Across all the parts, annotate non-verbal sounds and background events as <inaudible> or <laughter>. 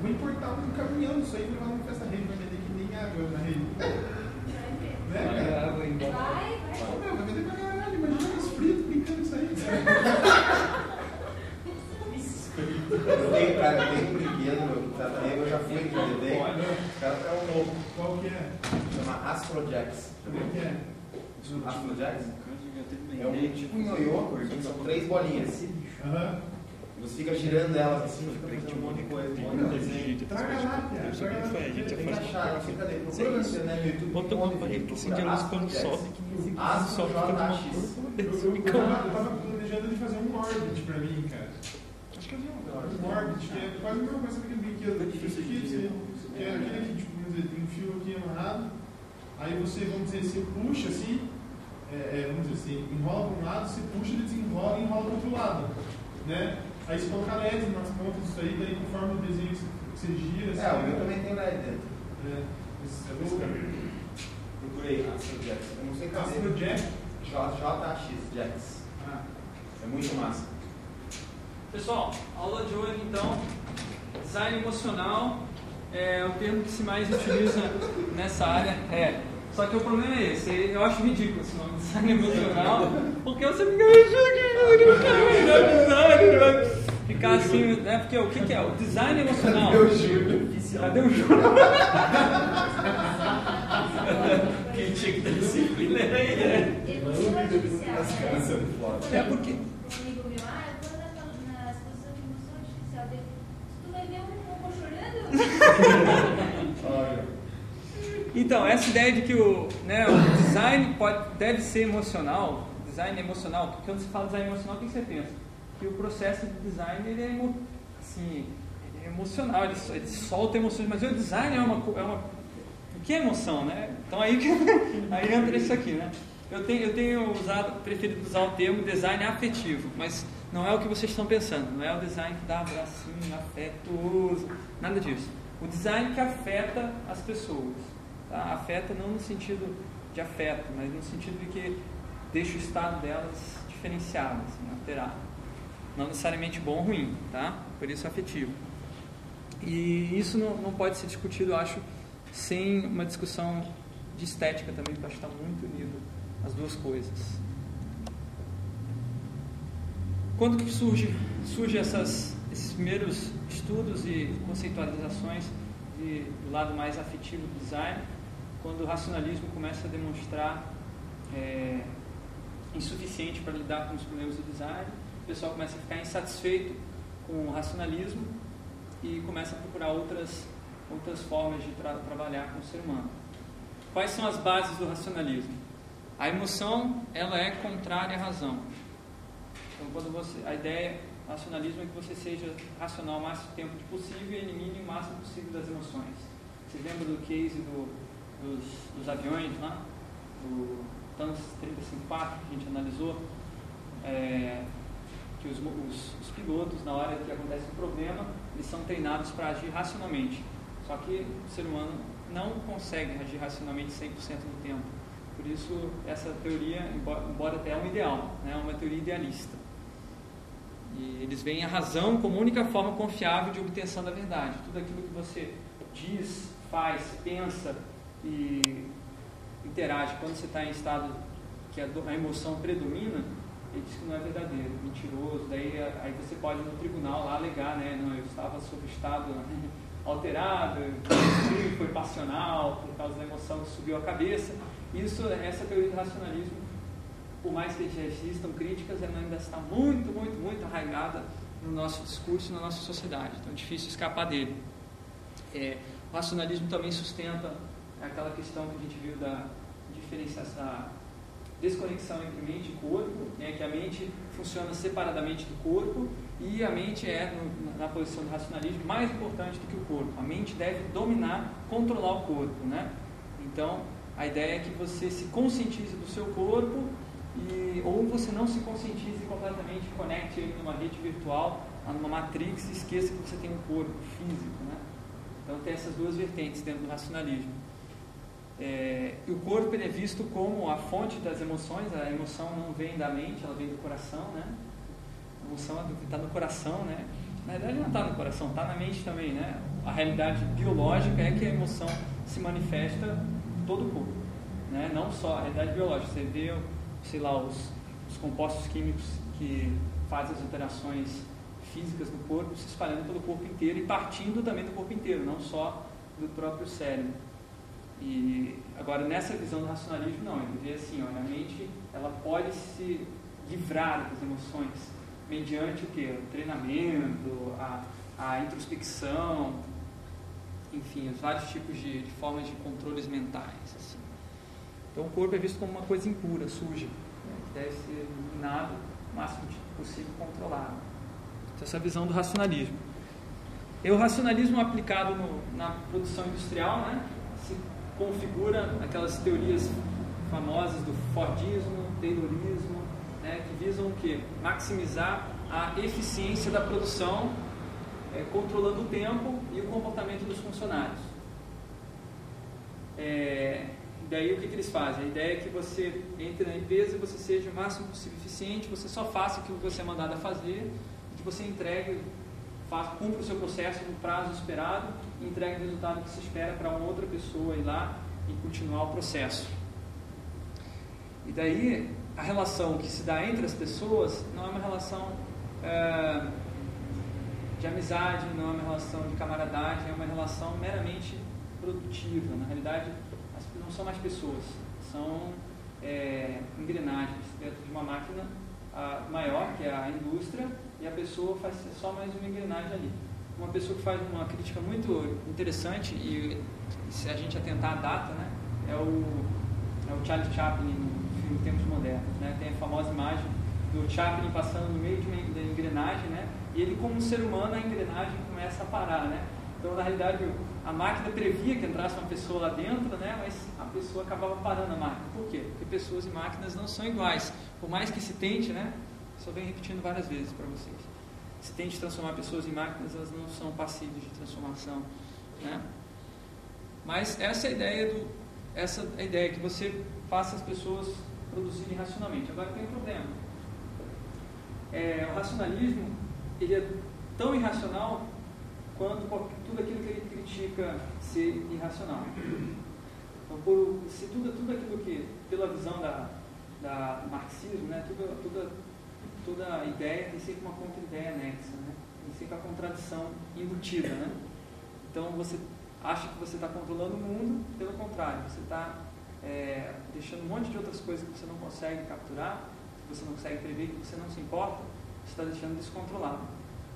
vou importar um caminhão disso aí e levar numa festa rede, vai vender que nem água na rede. <laughs> né, cara? Vai, vai. Ô, meu, vai vender pra caralho, imagina os fritos brincando isso aí, cara. Eu tenho, cara, eu tenho um brinquedo, meu, tá, eu já fui aqui vender. Os caras é um louco. Qual que é? Chama Astrojax. Como é que é? Astrojax? É um tipo um ioiô, são três bolinhas. Aham. Você fica girando elas assim, fica fazendo um monte de coisa, um monte de desenho. Traga lá, Pia. Traga lá. Gente Tem que achar, sei cadê. Procura na internet, no YouTube. Bota um uma vídeo. que acende a luz quando sobe, que nem Astro sobe, fica uma Eu, tava, planejando de fazer um Orbit pra mim, cara. Acho que eu vi um um Orbit, que é quase a mesma coisa que aquele brinquedo. Aqui, você- que é aquele que, tipo, tem um fio aqui amarrado, aí você, vamos dizer, você puxa assim, é, é, vamos dizer assim, enrola para um lado, você puxa, ele desenrola e enrola para o outro lado, né? Aí você coloca LED nas pontas disso aí, daí conforme o desenho que você, que você gira, É, o meu assim, também tem LED dentro. é, esse- esse- Procurei Astrojax. Eu não sei cadê. Astro Jack. J- JX Jax. Ah, É muito massa. Pessoal, aula de hoje então, design emocional é o termo que se mais utiliza nessa área. É. Só que o problema é esse, eu acho ridículo esse nome, design emocional, porque você fica dar design, vai ficar assim, né? Porque o que, que é? O design emocional. Eu juro. Cadê o juro? Quem <laughs> tinha que ter disciplina era ele, né? É porque. Um amigo meu, ah, eu vou na, na exposição de emoção artificial dele. Tu vai ver um robô chorando? Olha. Então, essa ideia de que o, né, o design pode, deve ser emocional, design emocional, porque quando se fala design emocional, o que você pensa? Que o processo de design ele é, assim, ele é emocional, ele, ele solta emoções, mas o design é uma, é uma. O que é emoção, né? Então aí, que, <laughs> aí entra isso aqui, né? Eu tenho, eu tenho usado, preferido usar o termo design afetivo, mas não é o que vocês estão pensando, não é o design que dá abracinho, afetuoso, nada disso. O design que afeta as pessoas. Tá? Afeta não no sentido de afeto, mas no sentido de que deixa o estado delas diferenciado, assim, alterado. Não necessariamente bom ou ruim, tá? Por isso afetivo. E isso não, não pode ser discutido, eu acho, sem uma discussão de estética também, porque acho que está muito unido as duas coisas. Quando que surge, surge essas, esses primeiros estudos e conceitualizações de, do lado mais afetivo do design? Quando o racionalismo começa a demonstrar é, insuficiente para lidar com os problemas do design, pessoal começa a ficar insatisfeito com o racionalismo e começa a procurar outras, outras formas de tra trabalhar com o ser humano. Quais são as bases do racionalismo? A emoção ela é contrária à razão. Então, quando você, a ideia do racionalismo é que você seja racional o máximo tempo possível e elimine o máximo possível das emoções. Você lembra do case do, dos, dos aviões lá? Do TANS 354 que a gente analisou? É, que os, os, os, pilotos, na hora que acontece um problema, eles são treinados para agir racionalmente. Só que o ser humano não consegue agir racionalmente 100% do tempo. Por isso, essa teoria, embora, até é um ideal, né, é uma teoria idealista. E eles veem a razão como única forma confiável de obtenção da verdade. Tudo aquilo que você diz, faz, pensa e interage quando você está em estado que a emoção predomina, ele diz que não é verdadeiro, mentiroso, daí aí você pode no tribunal lá alegar, né, não, eu estava sob estado alterado, foi passional por causa da emoção que subiu a cabeça. Isso, essa teoria do racionalismo, por mais que já existam críticas, ela ainda está muito, muito, muito arraigada no nosso discurso, na nossa sociedade. Então é difícil escapar dele. É, o racionalismo também sustenta aquela questão que a gente viu da diferenciação, desconexão entre mente e corpo, né, que a mente funciona separadamente do corpo e a mente é, no, na posição do racionalismo, mais importante do que o corpo. A mente deve dominar, controlar o corpo. Né? Então, a ideia é que você se conscientize do seu corpo e, ou você não se conscientize completamente, conecte ele numa rede virtual, numa matrix e esqueça que você tem um corpo físico. Né? Então, tem essas duas vertentes dentro do racionalismo. É, o corpo é visto como a fonte das emoções, a emoção não vem da mente, ela vem do coração, né? A emoção está no coração, né? Na verdade não está no coração, está na mente também, né? A realidade biológica é que a emoção se manifesta em todo o corpo, né? Não só a realidade biológica, você vê, sei lá, os, os compostos químicos que fazem as alterações físicas do corpo se espalhando pelo corpo inteiro e partindo também do corpo inteiro, não só do próprio cérebro. E agora nessa visão do racionalismo não, ele vê assim, ó, a mente ela pode se livrar das emoções mediante o que? O treinamento, a, a introspecção, enfim, os vários tipos de, de formas de controles mentais. Assim. Então o corpo é visto como uma coisa impura, suja, né, que deve ser eliminado o máximo possível controlado. Então, essa é a visão do racionalismo. E o racionalismo aplicado no, na produção industrial né, se configura aquelas teorias famosas do Fordismo, Taylorismo, né, que visam o quê? Maximizar a eficiência da produção, é, controlando o tempo e o comportamento dos funcionários. É, daí o que, que, eles fazem? A ideia é que você entre na empresa e você seja o máximo possível eficiente, você só faça aquilo que você é mandado a fazer, que você entregue, faça, cumpra o seu processo no prazo esperado e entregue o resultado que se espera para uma outra pessoa ir lá e continuar o processo. E daí a relação que se dá entre as pessoas não é uma relação é, de amizade, não é uma relação de camaradagem, é uma relação meramente produtiva. Na realidade, não são mais pessoas, são é, engrenagens dentro de uma máquina a, maior, que é a indústria, e a pessoa faz só mais uma engrenagem ali. Uma pessoa que faz uma crítica muito interessante, e se a gente atentar à data, né, é o, é o Charlie Chaplin em tempos modernos. Né? Tem a famosa imagem do Chaplin passando no meio de uma engrenagem, né? e ele, como um ser humano, a engrenagem começa a parar. Né? Então, na realidade, a máquina previa que entrasse uma pessoa lá dentro, né? mas a pessoa acabava parando a máquina. Por quê? Porque pessoas e máquinas não são iguais. Por mais que se tente, né? Só venho repetindo várias vezes para vocês. Se tente transformar pessoas em máquinas, elas não são passíveis de transformação. Né? Mas essa é a ideia do, essa é a ideia que você faça as pessoas produzirem racionalmente. Agora tem um problema. É, o racionalismo ele é tão irracional quanto tudo aquilo que ele critica ser irracional. Então, por, se tudo, tudo aquilo que, pela visão da, da marxismo, né, tudo, toda, toda ideia tem sempre uma contra-ideia anexa, né? tem sempre a contradição embutida. Né? Então, você acha que você está controlando o mundo, pelo contrário, você está é, deixando um monte de outras coisas que você não consegue capturar, que você não consegue prever, que você não se importa, você está deixando descontrolado.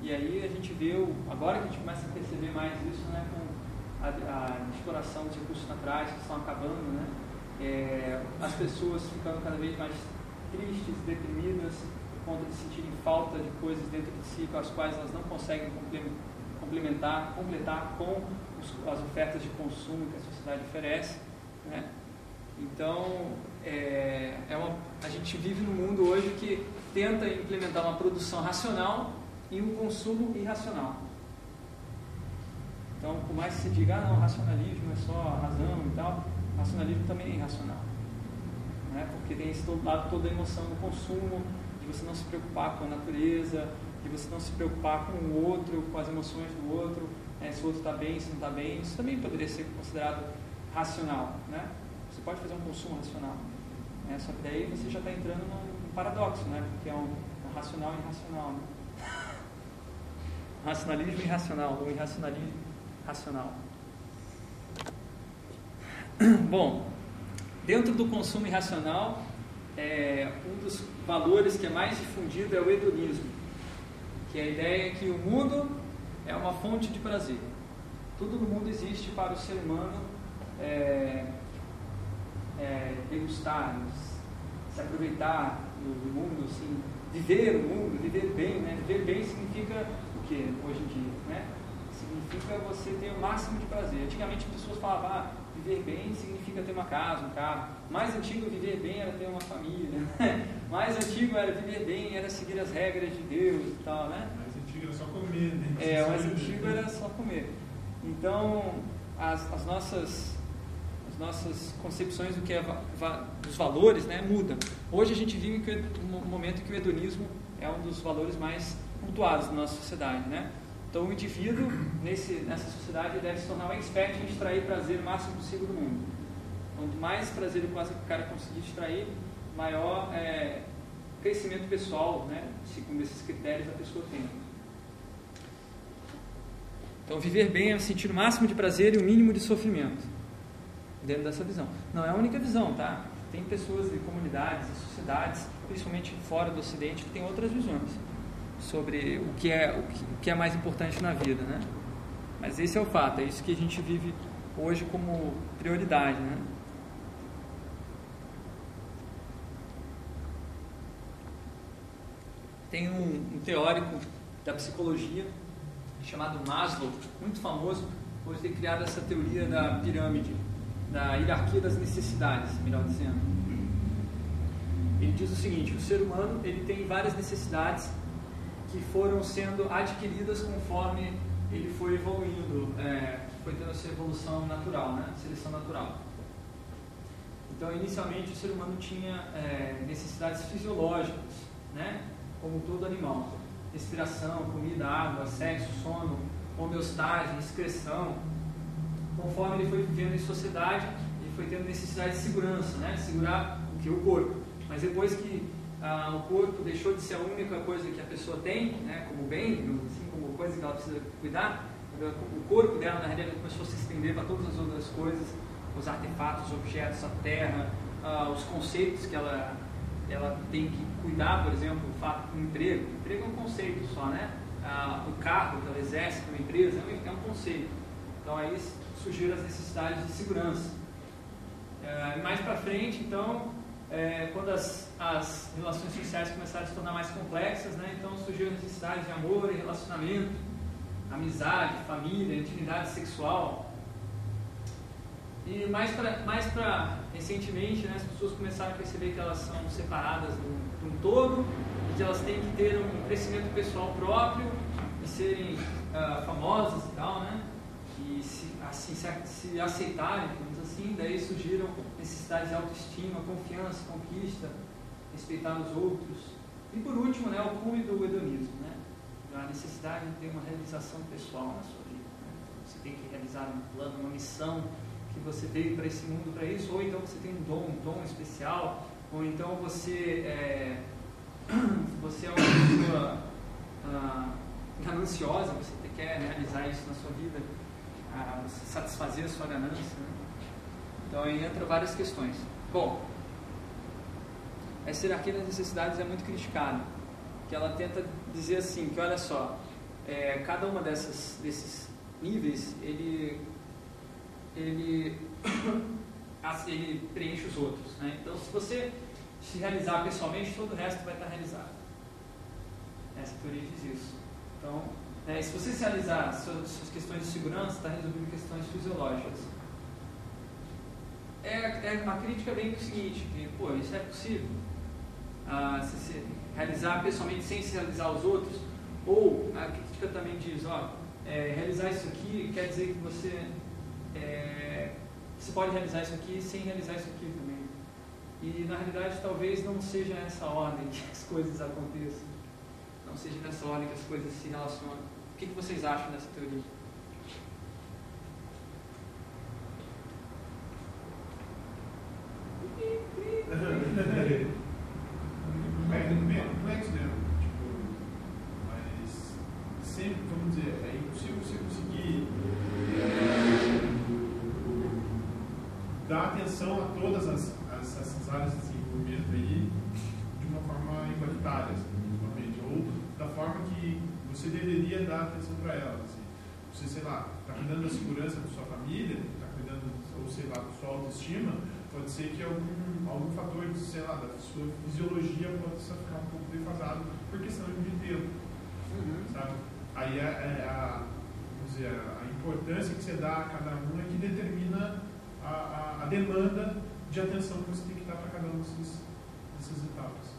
E aí a gente vê, agora que a gente começa a perceber mais isso, né, com a, a exploração de recursos naturais que estão acabando, né, é, as pessoas ficando cada vez mais tristes, deprimidas, conta de sentirem falta de coisas dentro de si com as quais elas não conseguem complementar, completar com as ofertas de consumo que a sociedade oferece. Né? Então, é, é uma, a gente vive num mundo hoje que tenta implementar uma produção racional e um consumo irracional. Então, por mais que se diga, ah, não, racionalismo é só razão e tal, racionalismo também é irracional. Né? Porque tem esse lado toda a emoção do consumo, de você não se preocupar com a natureza, de você não se preocupar com o outro, com as emoções do outro, né? se o outro está bem, se não está bem. Isso também poderia ser considerado racional. Né? Você pode fazer um consumo racional. Né? Só que daí você já está entrando num paradoxo, né? porque é um, um racional irracional. Né? <laughs> Racionalismo irracional, ou irracionalismo racional. <clears throat> Bom, dentro do consumo irracional, é, um dos valores que é mais difundido é o hedonismo, que é a ideia que o mundo é uma fonte de prazer. Tudo no mundo existe para o ser humano é, é, degustar, se aproveitar do mundo, assim, viver o mundo, viver bem, né? Viver bem significa o que hoje em dia, né? Significa você ter o máximo de prazer. Antigamente as pessoas falavam, ah, viver bem significa ter uma casa, um carro. Mais antigo, viver bem era ter uma família. <laughs> Mais antigo era viver bem, era seguir as regras de Deus e tal, né? Mais antigo era só comer, né? É, mais antigo era só comer. Então, as, as nossas nossas concepções do que é dos valores né, mudam. Hoje a gente vive um momento que o hedonismo é um dos valores mais cultuados da nossa sociedade. Né? Então, o indivíduo nesse, nessa sociedade deve se tornar um expert em extrair prazer o máximo possível do mundo. Quanto mais prazer o cara conseguir extrair, maior é, crescimento pessoal, né, segundo esses critérios, a pessoa tem. Então, viver bem é sentir o máximo de prazer e o mínimo de sofrimento, dentro dessa visão. Não é a única visão, tá? Tem pessoas e comunidades e sociedades, principalmente fora do Ocidente, que têm outras visões sobre o que é, o que, o que é mais importante na vida, né? Mas esse é o fato, é isso que a gente vive hoje como prioridade, né? Tem um, um teórico da psicologia chamado Maslow, muito famoso por ter criado essa teoria da pirâmide, da hierarquia das necessidades, melhor dizendo. Ele diz o seguinte: o ser humano ele tem várias necessidades que foram sendo adquiridas conforme ele foi evoluindo, é, foi tendo essa evolução natural, né? seleção natural. Então, inicialmente, o ser humano tinha é, necessidades fisiológicas, né? como todo animal. Respiração, comida, água, sexo, sono, homeostase, excreção. Conforme ele foi vivendo em sociedade, ele foi tendo necessidade de segurança, né? segurar o que? O corpo. Mas depois que ah, o corpo deixou de ser a única coisa que a pessoa tem, né? como bem, assim, como coisa que ela precisa cuidar, o corpo dela, na realidade, começou a se estender para todas as outras coisas, os artefatos, os objetos, a terra, ah, os conceitos que ela ela tem que cuidar, por exemplo, o fato do emprego. O emprego é um conceito só, né? Ah, o cargo que ela exerce para uma empresa é um conceito. Então aí surgiram as necessidades de segurança. É, mais para frente, então, é, quando as, as relações sociais começaram a se tornar mais complexas, né? Então surgiram as necessidades de amor e relacionamento, amizade, família, intimidade sexual. E mais para mais recentemente, né, as pessoas começaram a perceber que elas são separadas de um todo e que elas têm que ter um crescimento pessoal próprio e serem uh, famosas e tal, né? E se, assim, se, se aceitarem, digamos assim, daí surgiram necessidades de autoestima, confiança, conquista, respeitar os outros. E por último, né, o cume do hedonismo, né? A necessidade de ter uma realização pessoal na sua vida. Né? Então, você tem que realizar um plano, uma missão que você veio para esse mundo para isso, ou então você tem um dom, um dom especial, ou então você é, <clears throat> você é uma pessoa ah, gananciosa, você quer realizar isso na sua vida, ah, satisfazer a sua ganância. Né? Então aí entra várias questões. Bom, essa hierarquia das necessidades é muito criticada, que ela tenta dizer assim, que olha só, é, cada uma dessas, desses níveis, ele ele, <coughs> ele preenche os outros. Né? Então, se você se realizar pessoalmente, todo o resto vai estar realizado. Essa teoria diz isso. Então, é, se você se realizar suas, suas questões de segurança, está resolvendo questões fisiológicas. É, é, a crítica vem do seguinte, que, pô, isso é possível. Ah, se, se realizar pessoalmente sem se realizar os outros, ou a crítica também diz, ó, é, realizar isso aqui quer dizer que você é, você pode realizar isso aqui sem realizar isso aqui também. E na realidade talvez não seja nessa ordem que as coisas aconteçam. Não seja nessa ordem que as coisas se relacionam. O que, que vocês acham dessa teoria? É complexo, né? Tipo, mas sempre, vamos dizer, é impossível você conseguir dar atenção a todas as, as, essas áreas de desenvolvimento aí de uma forma igualitária, assim, ou da forma que você deveria dar atenção para elas. Assim. Você, sei lá, está cuidando da segurança da sua família, está cuidando, ou sei lá, da sua autoestima, pode ser que algum, algum fator, de, sei lá, da sua fisiologia pode ficar um pouco defasado por questão de tempo. Uhum. Sabe? Aí é, é a, vamos dizer, a importância que você dá a cada um é que determina a, a, a demanda de atenção que você tem que dar para cada uma dessas, dessas etapas.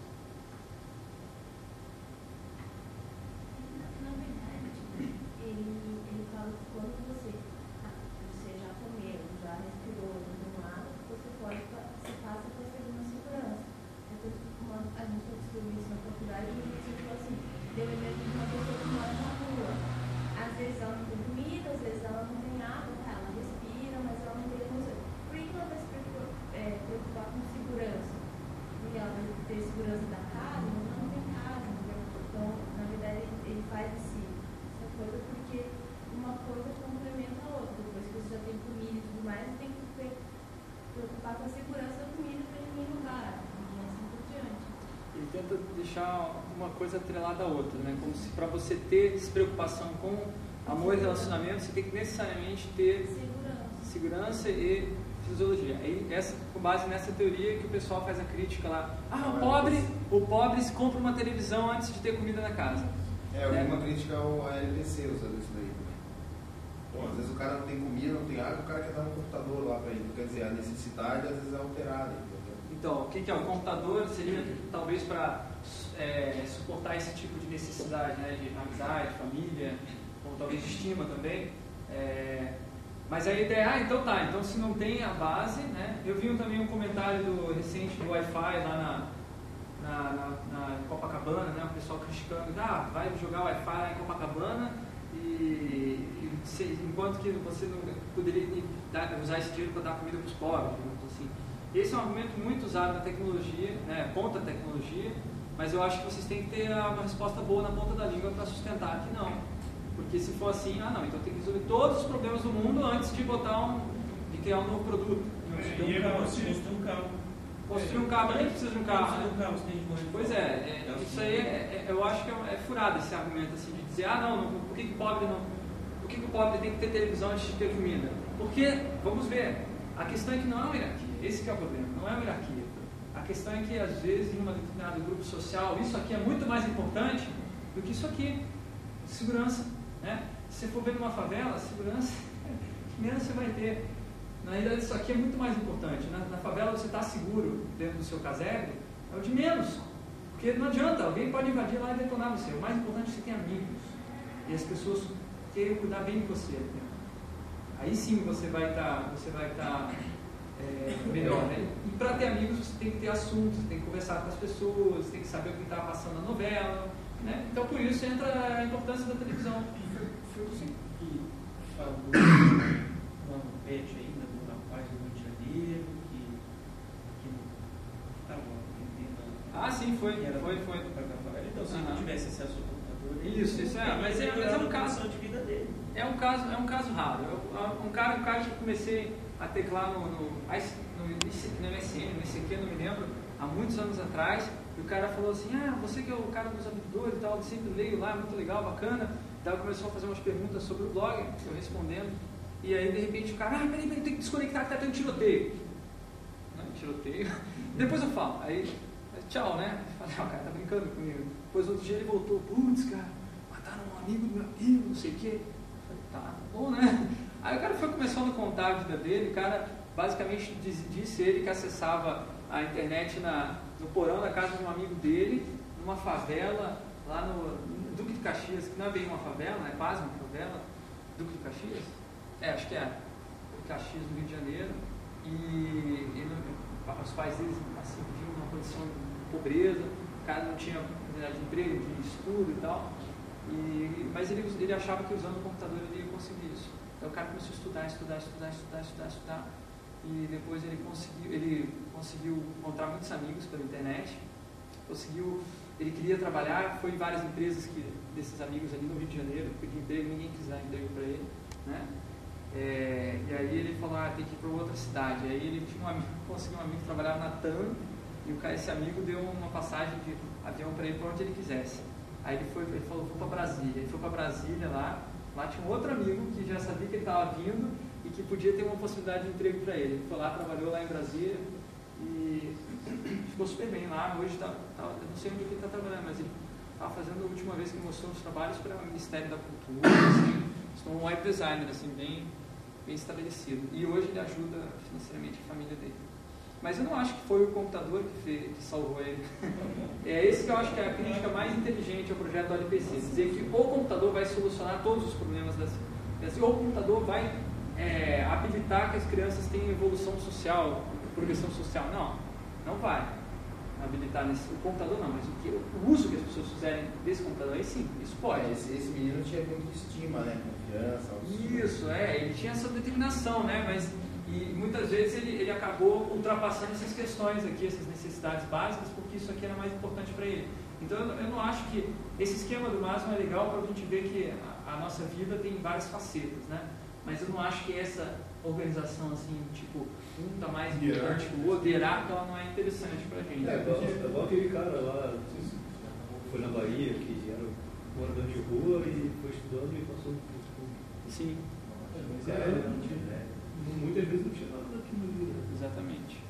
Na verdade, ele, ele fala que quando você, você já comeu, já respirou, já tomou água, você pode, você passa a ter uma segurança. Então, uma, a gente estudou isso na faculdade e a gente falou assim, deu exemplo de uma pessoa que mora na rua. Às deixar uma coisa atrelada à outra, né? Como se para você ter despreocupação com amor e relacionamento, você tem que necessariamente ter Segurança. segurança e fisiologia. Aí, essa, com base nessa teoria que o pessoal faz a crítica lá. Ah, o pobre, o pobre se compra uma televisão antes de ter comida na casa. É, eu vi uma crítica ao LPC usando isso daí. Bom, às vezes o cara não tem comida, não tem água, o cara quer dar um computador lá pra ele. Quer dizer, a necessidade às vezes é alterada. Entendeu? Então, o que, que é? O computador seria talvez para é, suportar esse tipo de necessidade, né, de amizade, família, ou talvez estima também. É, mas a ideia é, ah, então tá, então se não tem a base, né? Eu vi também um comentário do, recente do Wi-Fi lá na, na, na, na Copacabana, né? O pessoal criticando, ah, vai jogar Wi-Fi lá em Copacabana e, e se- enquanto que você não poderia dar- usar esse dinheiro para dar comida para os pobres, assim. Esse é um argumento muito usado na tecnologia, né, contra a tecnologia, mas eu acho que vocês têm que ter uma resposta boa na ponta da língua para sustentar que não. Porque se for assim, ah não, então tem que resolver todos os problemas do mundo antes de botar um, de criar um novo produto. É, e é como se- Construir um carro. Construir um carro, nem precisa de um carro. Né? um carro, você tem de Pois fome. é, é, isso aí é, é- eu acho que é, é furado esse argumento assim de dizer, ah não, não, por que, que o pobre não. Por que, que o pobre tem que ter televisão antes de ter comida? Porque, vamos ver, a questão é que não é uma hierarquia, esse que é o problema, não é uma hierarquia. A questão é que às vezes em um determinado grupo social, isso aqui é muito mais importante do que isso aqui. Segurança. Né? Se você for ver numa favela, segurança, <laughs> menos você vai ter. Na realidade, isso aqui é muito mais importante. Na, na favela, você está seguro dentro do seu casebre, é o de menos. Porque não adianta, alguém pode invadir lá e detonar você. O mais importante é que você tenha amigos. E as pessoas queiram cuidar bem de você. né? Aí sim você vai estar você vai estar é, melhor. Né? E para ter amigos, você tem que ter assuntos, você tem que conversar com as pessoas, você tem que saber o que está passando na novela. Né? Então, por isso entra a importância da televisão. Foi você que falou uma pet ainda do rapaz do Rio de Janeiro, que, que estava vendendo. Ah, sim, foi, era foi, foi. Então, se Aham. não tivesse acesso ao computador, ele- Isso, isso é, mas é- mas é um caso- de vida dele. É um caso, é um caso raro. Eu- um cara, um cara que eu comecei a teclar no, no, no, IC no MSN, no ICQ, não me lembro, há muitos anos atrás, e o cara falou assim, ah, você que é o cara dos abridores e tal, sempre leio lá, muito legal, bacana. Daí começou a fazer umas perguntas sobre o blog, eu respondendo, e aí de repente o cara, ah, peraí, peraí, tem que desconectar que tá tendo tiroteio. Né? Tiroteio. <laughs> Depois eu falo, aí, tchau, né? Falei, o cara tá brincando comigo. Depois outro dia ele voltou, putz, cara, mataram um amigo do meu amigo, não sei o quê. Falei, tá bom, né? Aí o cara foi começando a contar a vida dele, o cara basicamente disse ele que acessava a internet na, no porão da casa de um amigo dele, numa favela, lá no Duque de Caxias, que não é bem uma favela, é quase uma favela, Duque de Caxias? É, acho que é. Caxias, no Rio de Janeiro. E ele, os pais deles assim, viviam numa condição de pobreza, o cara não tinha oportunidade de emprego, de estudo e tal. E, mas ele, ele achava que usando o computador ele ia conseguir isso. Então o cara começou a estudar, estudar, estudar, estudar, estudar, estudar. E depois ele conseguiu, ele conseguiu encontrar muitos amigos pela internet. Conseguiu, ele queria trabalhar, foi em várias empresas que, desses amigos ali no Rio de Janeiro, pediu emprego, ninguém quis dar emprego para ele. Né? É, e aí ele falou, ah, tem que ir para outra cidade. Aí ele tinha um amigo, <laughs> conseguiu um amigo que trabalhava na TAM, e o cara, esse amigo deu uma passagem de avião para ele para onde ele quisesse. Aí ele, foi, ele falou, vou para Brasília. Ele foi para Brasília lá, lá tinha um outro amigo que já sabia que ele estava vindo que podia ter uma possibilidade de emprego para ele. Ele foi lá, trabalhou lá em Brasília e <clears throat> ficou super bem lá. Hoje tá, tá, eu não sei onde ele está trabalhando, mas ele estava fazendo a última vez que mostrou os trabalhos para o Ministério da Cultura, assim, um web designer, assim, bem, bem estabelecido. E hoje ele ajuda financeiramente a família dele. Mas eu não acho que foi o computador que, fez, que salvou ele. <laughs> É esse que eu acho que é a crítica mais inteligente ao projeto do LPC. Dizer que o computador vai solucionar todos os problemas crianças, ou o computador vai é, habilitar que as crianças tenham evolução social, progressão social. Não, não vai habilitar nesse, o computador não, mas o, que, o uso que as pessoas fizerem desse computador aí sim, isso pode. É, esse, esse menino tinha muito estima, né? Confiança, autoestima. Isso, é, ele tinha essa determinação, né? Mas e muitas vezes ele, ele acabou ultrapassando essas questões aqui, essas necessidades básicas, porque isso aqui era mais importante para ele. Então eu, eu não acho que esse esquema do máximo é legal para a gente ver que a, a nossa vida tem várias facetas, né? Mas eu não acho que essa organização assim, tipo, um tá mais importante que o outro, hierárquica, ela não é interessante para a gente. É, igual, é igual aquele cara lá, não sei se foi na Bahia, que era morador de rua e foi estudando e passou no curso público. Sim, É, mas é, não tinha, é, muitas vezes não tinha nada daquilo ali. né? exatamente.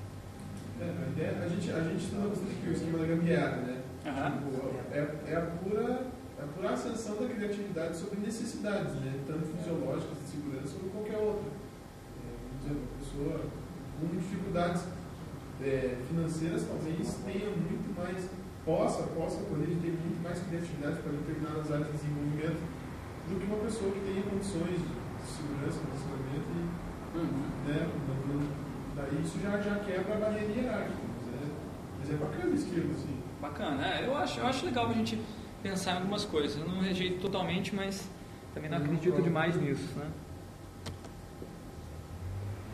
É, a, ideia, a gente, a gente estuda bastante aqui o esquema da gambiarra, né? Tipo, é, é a pura é a pura ascensão da criatividade sobre necessidades, né? Tanto fisiológicas qualquer outra. É, vamos dizer, uma pessoa com dificuldades é, financeiras talvez tenha muito mais, possa, possa poder ter muito mais criatividade para determinadas áreas de desenvolvimento do que uma pessoa que tenha condições de segurança, relacionamento e Uhum. né? não- Daí isso já, já quebra a barreira hierárquica. Mas é, mas é bacana o esquema, assim. Bacana, é, eu acho, eu acho legal a gente pensar em algumas coisas. Eu não rejeito totalmente, mas também não Eu acredito demais nisso, né?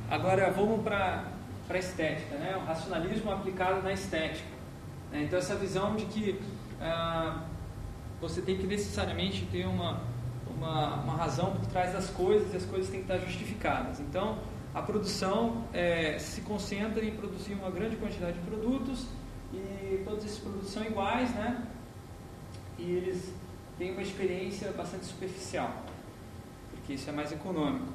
Agora vamos para a estética, né? O racionalismo aplicado na estética. né? Então essa visão de que ah, você tem que necessariamente ter uma, uma, uma razão por trás das coisas e as coisas têm que estar justificadas. Então a produção eh, se concentra em produzir uma grande quantidade de produtos e todos esses produtos são iguais, né? E eles têm uma experiência bastante superficial, porque isso é mais econômico.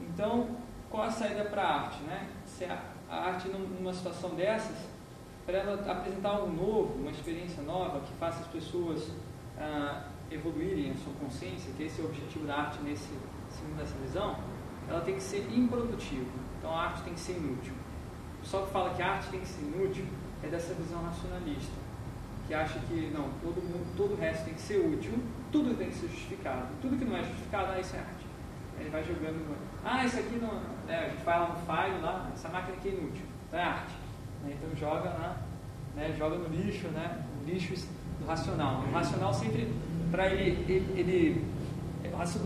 Então, qual a saída para a arte, né? Se a, arte num- numa situação dessas, para ela apresentar algo novo, uma experiência nova que faça as pessoas ah, evoluírem a sua consciência, que esse é o objetivo da arte nesse segundo essa visão, ela tem que ser improdutiva. Então, a arte tem que ser inútil. O pessoal que fala que a arte tem que ser inútil é dessa visão racionalista, que acha que não, todo mundo, todo o resto tem que ser útil, tudo tem que ser justificado, tudo que não é justificado, ah, isso é arte. Ele vai jogando, ah, isso aqui não, né, a gente vai lá no file lá, essa máquina aqui é inútil, então é arte. Né, Então joga lá, né, joga no lixo, né, o lixo do racional. O racional sempre, para ele, ele, ele-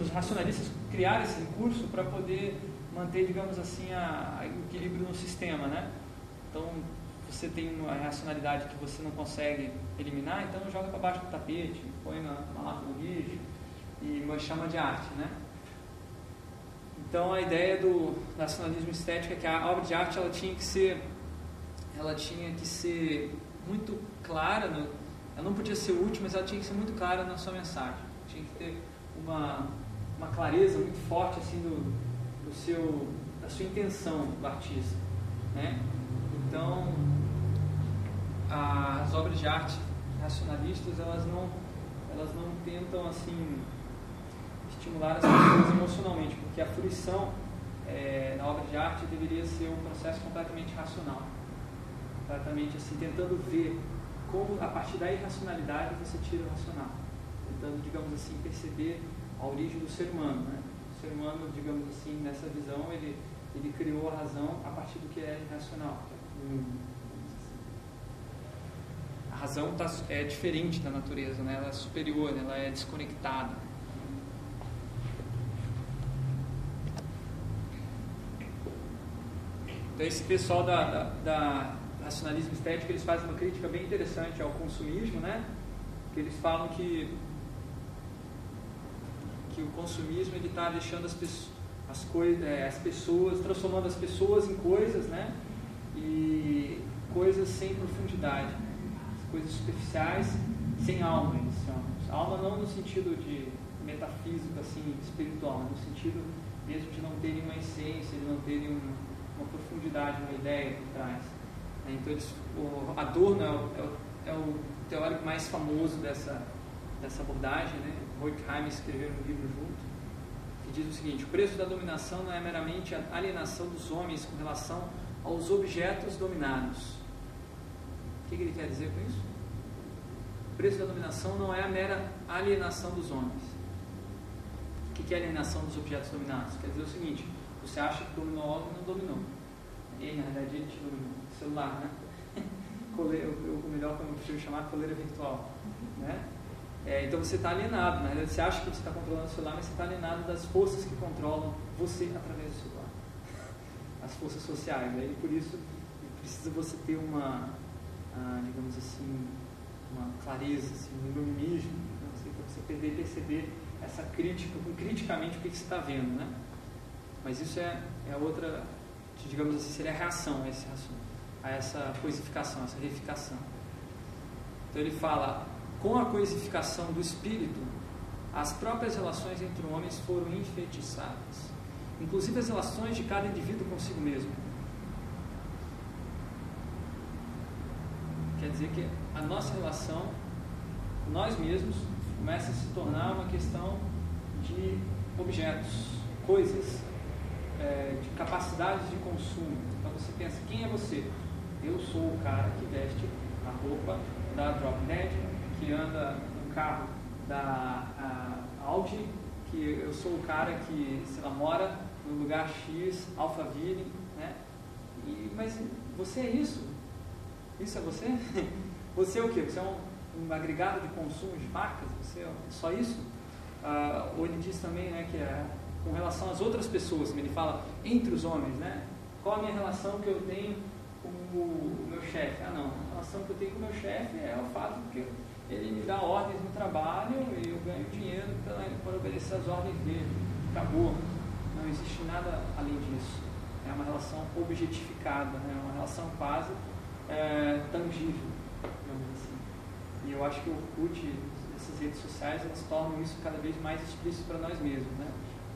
os racionalistas criaram esse recurso para poder manter, digamos assim, a, a- equilíbrio no sistema, né? Então, você tem uma racionalidade que você não consegue eliminar, então joga para baixo do tapete, põe na lata do lixo e chama de arte, né? Então, a ideia do nacionalismo estético é que a obra de arte ela tinha que ser, ela tinha que ser muito clara, no, ela não podia ser útil, mas ela tinha que ser muito clara na sua mensagem. Tinha que ter uma, uma clareza muito forte assim do, do seu, da sua intenção do artista, né? Então, as obras de arte racionalistas elas não, elas não tentam assim estimular as pessoas emocionalmente, porque a fruição eh, na obra de arte deveria ser um processo completamente racional, completamente assim tentando ver como a partir da irracionalidade você tira o racional, tentando digamos assim perceber a origem do ser humano, né? O ser humano, digamos assim, nessa visão ele ele criou a razão a partir do que é irracional. A razão tá, é diferente da natureza, né? ela é superior, ela é desconectada. Então, esse pessoal da, da, da racionalismo estético, eles fazem uma crítica bem interessante ao consumismo, né? Que eles falam que que o consumismo está deixando as pessoas as, coi é, as pessoas transformando as pessoas em coisas, né? E coisas sem profundidade, né? coisas superficiais, sem alma, chamam. Alma não no sentido de metafísico assim espiritual, no sentido mesmo de não terem uma essência, de não terem uma, uma profundidade, uma ideia por trás. né? Então eles, o Adorno é o, é, o, é o teórico mais famoso dessa dessa abordagem, né? Horkheim escreveu um livro junto que diz o seguinte: o preço da dominação não é meramente a alienação dos homens com relação aos objetos dominados. O que, que ele quer dizer com isso? O preço da dominação não é a mera alienação dos homens. O que, que é alienação dos objetos dominados? Quer dizer o seguinte: você acha que dominou algo e não dominou. E na verdade ele te dominou. Celular, né? <laughs> Coleira, o melhor que eu prefiro chamar coleira virtual. Né? É, então você está alienado, né? Você acha que você está controlando o celular, mas você está alienado das forças que controlam você através do celular. <laughs> As forças sociais. Aí por isso precisa você ter uma, ah, digamos assim, uma clareza, assim, um iluminismo, né? Para você poder perceber essa crítica, criticamente o que, que você está vendo, né? Mas isso é, é outra, digamos assim, seria a reação a, esse, a essa coisificação, essa reificação. Então ele fala com a coisificação do espírito, as próprias relações entre homens foram enfeitiçadas, inclusive as relações de cada indivíduo consigo mesmo. Quer dizer que a nossa relação, nós mesmos, começa a se tornar uma questão de objetos, coisas, é, de capacidades de consumo. Então você pensa, quem é você? Eu sou o cara que veste a roupa da Drop Dead, que anda no carro da Audi, que eu sou o cara que, sei lá, mora no lugar X, Alphaville, né? E, mas você é isso? Isso é você? <laughs> Você é o quê? Você é um, um agregado de consumo de marcas? Você é só isso? Ah, ou ele diz também né, que é com relação às outras pessoas, ele fala entre os homens, né? Qual a minha relação que eu tenho com o meu chefe? Ah, não, a relação que eu tenho com o meu chefe é o fato de que ele me dá ordens no trabalho e eu ganho dinheiro para obedecer as ordens dele. Acabou. Não existe nada além disso. É uma relação objetificada, né? é uma relação quase é, tangível, digamos assim. E eu acho que o Orkut, essas redes sociais, elas tornam isso cada vez mais explícito para nós mesmos, né?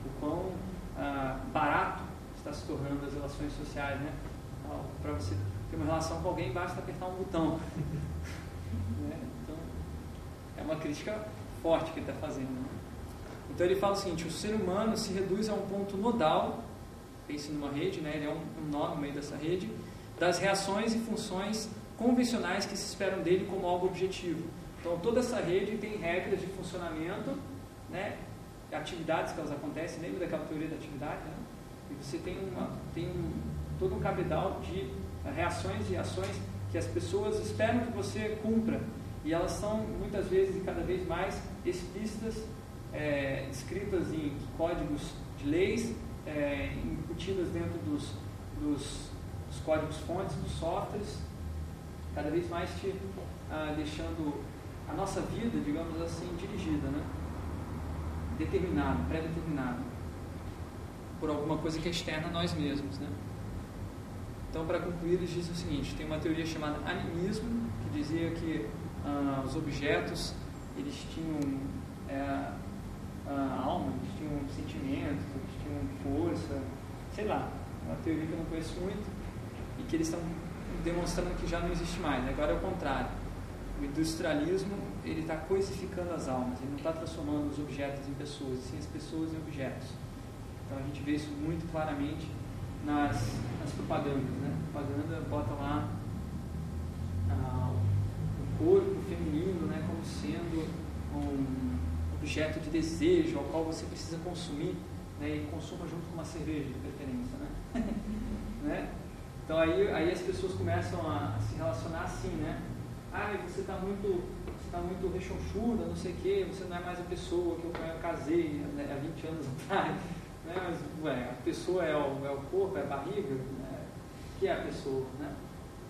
O quão ah, barato está se tornando as relações sociais, né? Para você ter uma relação com alguém, basta apertar um botão. <laughs> né? Então, é uma crítica forte que ele está fazendo. Né? Então ele fala o seguinte, o ser humano se reduz a um ponto nodal, pense numa rede, né? ele é um, um nó no meio dessa rede, das reações e funções convencionais que se esperam dele como algo objetivo. Então, toda essa rede tem regras de funcionamento, né, atividades que elas acontecem, lembra daquela teoria da atividade? Né? E você tem, uma, tem um, todo um cabedal de reações e ações que as pessoas esperam que você cumpra. E elas são, muitas vezes e cada vez mais, explícitas, é, escritas em códigos de leis, é, incutidas dentro dos, dos os códigos fontes dos softwares, cada vez mais te ah, deixando a nossa vida, digamos assim, dirigida, né? Determinada, pré-determinada, por alguma coisa que é externa a nós mesmos. Né? Então, para concluir, eles dizem o seguinte: tem uma teoria chamada animismo, que dizia que ah, os objetos eles tinham é, alma, eles tinham sentimentos, eles tinham força, sei lá, uma teoria que eu não conheço muito, e que eles estão demonstrando que já não existe mais. Agora é o contrário. O industrialismo ele está coisificando as almas, ele não está transformando os objetos em pessoas, sim as pessoas em objetos. Então a gente vê isso muito claramente nas, nas propagandas. Né? A propaganda bota lá ah, o corpo feminino né, como sendo um objeto de desejo ao qual você precisa consumir né, e consuma junto com uma cerveja de preferência. Né? <laughs> né? Então aí, aí as pessoas começam a, a se relacionar assim, né? Ah, você está muito, você tá muito rechonchuda, não sei o quê, você não é mais a pessoa que eu, eu casei né, há 20 anos <laughs> atrás. Né? Mas, ué, a pessoa é o, é o corpo, é a barriga, né? o que é a pessoa? Né?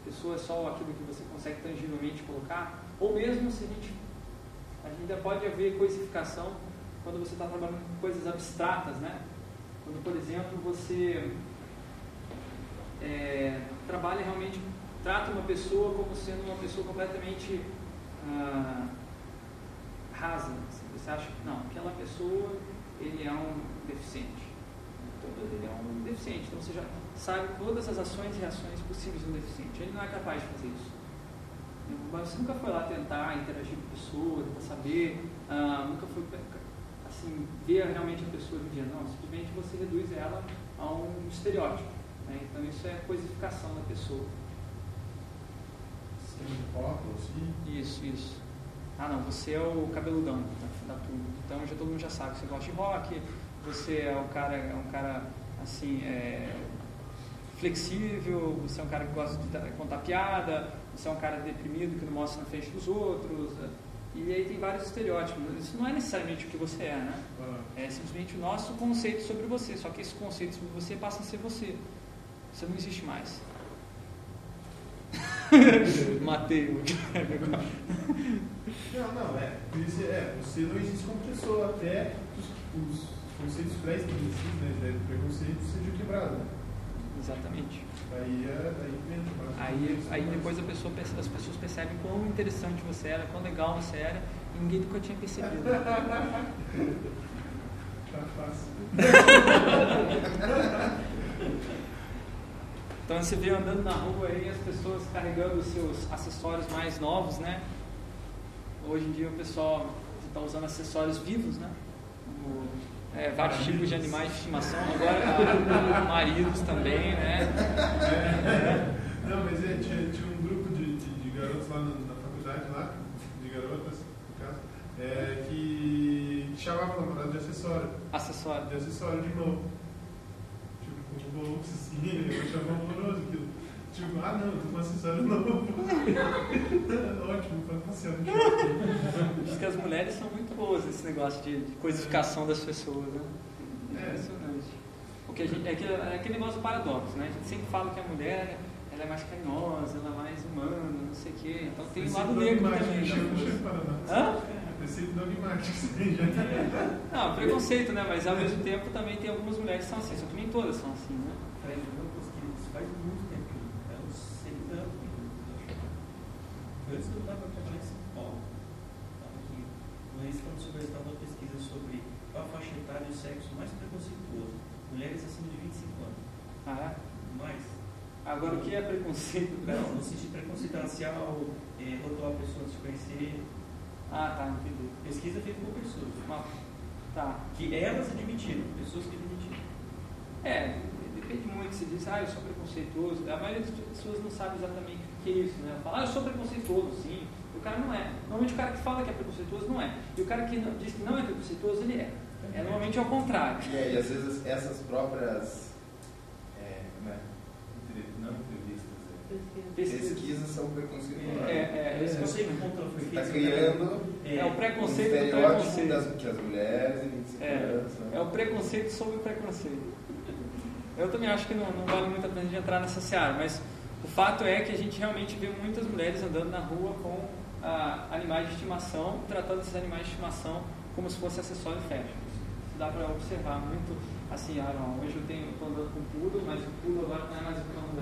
A pessoa é só aquilo que você consegue tangivelmente colocar? Ou mesmo se a gente, a gente ainda pode haver coisificação quando você está trabalhando com coisas abstratas, né? Quando, por exemplo, você é, trabalha realmente, trata uma pessoa como sendo uma pessoa completamente ah, rasa. Assim, você acha que não, aquela pessoa ele é um deficiente. Todo ele é um deficiente. Então você já sabe todas as ações e reações possíveis de um deficiente. Ele não é capaz de fazer isso. Mas você nunca foi lá tentar interagir com pessoas, para saber, ah, nunca foi assim, ver realmente a pessoa do dia. Não, simplesmente você reduz ela a um estereótipo. Né? Então isso é coisificação da pessoa. Assim? Isso, isso. Ah não, você é o cabeludão da, da turma. Então já todo mundo já sabe que você gosta de rock, você é um cara, é um cara assim, é, flexível, você é um cara que gosta de contar piada, você é um cara deprimido que não mostra na frente dos outros. E aí tem vários estereótipos. Isso não é necessariamente o que você é, né? É simplesmente o nosso conceito sobre você. Só que esse conceito sobre você passa a ser você. Você não existe mais. <laughs> Matei o Não, não, é. é. Você não existe como pessoa até os, os conceitos pré-estabelecidos, né, de preconceito, sejam quebrados. Exatamente. Aí, é, aí Aí, aí depois a pessoa, as pessoas percebem quão interessante você era, quão legal você era, e ninguém nunca tinha percebido. <laughs> <laughs> Tá fácil. Então você vê andando na rua aí as pessoas carregando os seus acessórios mais novos, né? Hoje em dia o pessoal está usando acessórios vivos, né? Como, é, vários tipos de animais de estimação, agora ah, maridos também, né? Não, mas é, tinha, tinha um grupo de, de, de garotos lá na, na faculdade, lá, de garotas, no caso, é, que chamava na verdade de acessório. Acessório. De acessório de novo. Bolsa, assim, eu achava horroroso aquilo. Tipo, ah não, eu tô com um acessório novo. Ótimo, faz passear no shopping. Diz que as mulheres são muito boas nesse negócio de, de coisificação das pessoas, né? É. Impressionante. Porque a gente, é, aquele, é aquele negócio do paradoxo, né? A gente sempre fala que a mulher ela é mais carinhosa, ela é mais humana, não sei o quê. Então tem o lado negro também. Hã? Preciso dogmático, aí já. Não, preconceito, né? Mas ao mesmo tempo também tem algumas mulheres que são assim, só que nem todas são assim, né? Faz muito tempo, é uns seis anos. Antes eu estava trabalhando em São Paulo. Estava aqui. Estamos sobre o resultado da pesquisa sobre qual a faixa etária e o sexo mais preconceituoso. Mulheres acima de 25 anos. Ah, é? Mais. Agora o que é preconceito? cara? Não, no sentido preconceito racial, é, rotular a pessoa antes de conhecer. Ah, tá, entendi. Pesquisa feita por pessoas. Uma- Tá. Que elas admitiram, pessoas que admitiram. É, depende muito. Se diz, ah, eu sou preconceituoso. A maioria das pessoas não sabe exatamente o que é isso, né? Fala, ah, eu sou preconceituoso, sim. E o cara não é. Normalmente o cara que fala que é preconceituoso não é. E o cara que não- diz que não é preconceituoso, ele é. É normalmente ao contrário. É, e às vezes essas próprias. É, é? Não é. Pesquisa. pesquisas são preconceituosas. É, é, esse ela foi Está feita. criando É o um preconceito do estereótipo preconceito. das, que as mulheres e 25 É, né? é o preconceito sobre o preconceito. Eu também acho que não, não vale muito a pena a gente entrar nessa seara, mas o fato é que a gente realmente vê muitas mulheres andando na rua com ah, animais de estimação, tratando esses animais de estimação como se fosse acessório fashion. Dá para observar muito, assim, ah, não, hoje eu tenho, estou andando com o poodle, mas o poodle agora não é mais o cão da,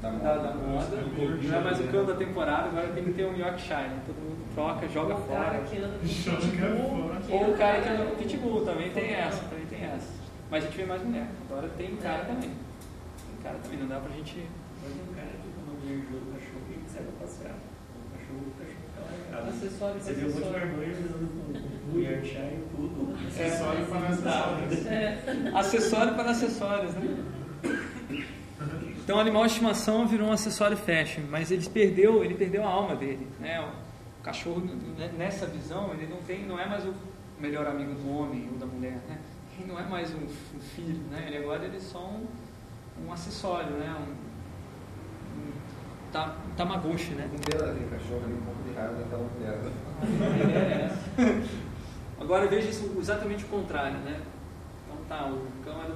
Da da, moda. da moda, não é mais o cão da temporada, agora tem que ter um Yorkshire, todo mundo troca, joga O cara fora. que anda <laughs> que Ou o anda- cara que anda com pitbull, também tem essa, também tem essa. Mas a gente vê mais mulher. Agora tem cara também. Tem cara também, não dá pra gente. Mas tem um cara que quando a mulher enjoa do cachorro e sai pra passear. O cachorro, o cachorro. Acessório Você um de acessório. marmanjos andando com o Yorkshire, tudo. Acessório para acessórios. É. Acessório para acessórios, né? Então, o animal de estimação virou um acessório fashion, mas ele perdeu, ele perdeu a alma dele, né? O cachorro né, nessa visão, ele não tem, não é mais o melhor amigo do homem ou da mulher, né? Ele não é mais um, filho, né? Ele agora ele é só um, um acessório, né? Um ta- um tamagotchi, né? Com pena daquele cachorro ali, um pouco de raiva daquela mulher. né? É. <laughs> Agora veja isso exatamente o contrário, né? Então tá, o cão era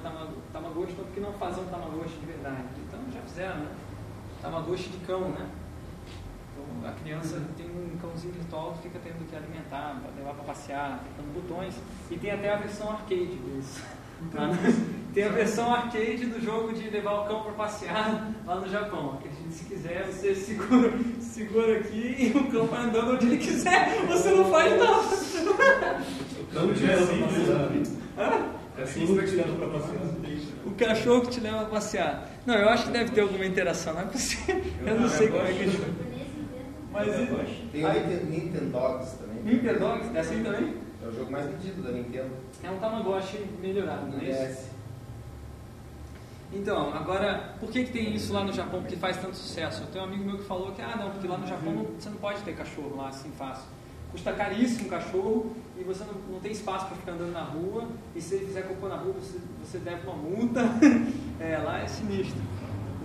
tamagotchi, então por que não fazer um tamagotchi de verdade? Então já fizeram, né? Tamagotchi de cão, né? Então a criança tem um cãozinho virtual que fica tendo que alimentar, levar para passear, apertando botões. E tem até a versão arcade disso. <laughs> Tem a versão arcade do jogo de levar o cão para passear lá no Japão. Que se quiser, você segura, segura aqui e o cão vai andando onde ele quiser. Você não faz nada. Não te leva pra passear. É assim que te leva pra passear. O cachorro que te leva a passear. Não, eu acho que deve ter alguma interação, não é possível. Eu não sei como é que eles. Mas Tem o Nintendo, Nintendogs também. Nintendogs, é assim também? É o jogo mais vendido da Nintendo. É um Tamagotchi melhorado, não é isso? Então, agora, por que, que tem isso lá no Japão? Porque faz tanto sucesso. Eu tenho um amigo meu que falou que, ah, não, porque lá no Japão não- você não pode ter cachorro lá assim fácil. Custa caríssimo um cachorro e você não, não tem espaço para ficar andando na rua. E se ele fizer cocô na rua, você, você deve uma multa. <laughs> é, lá é sinistro.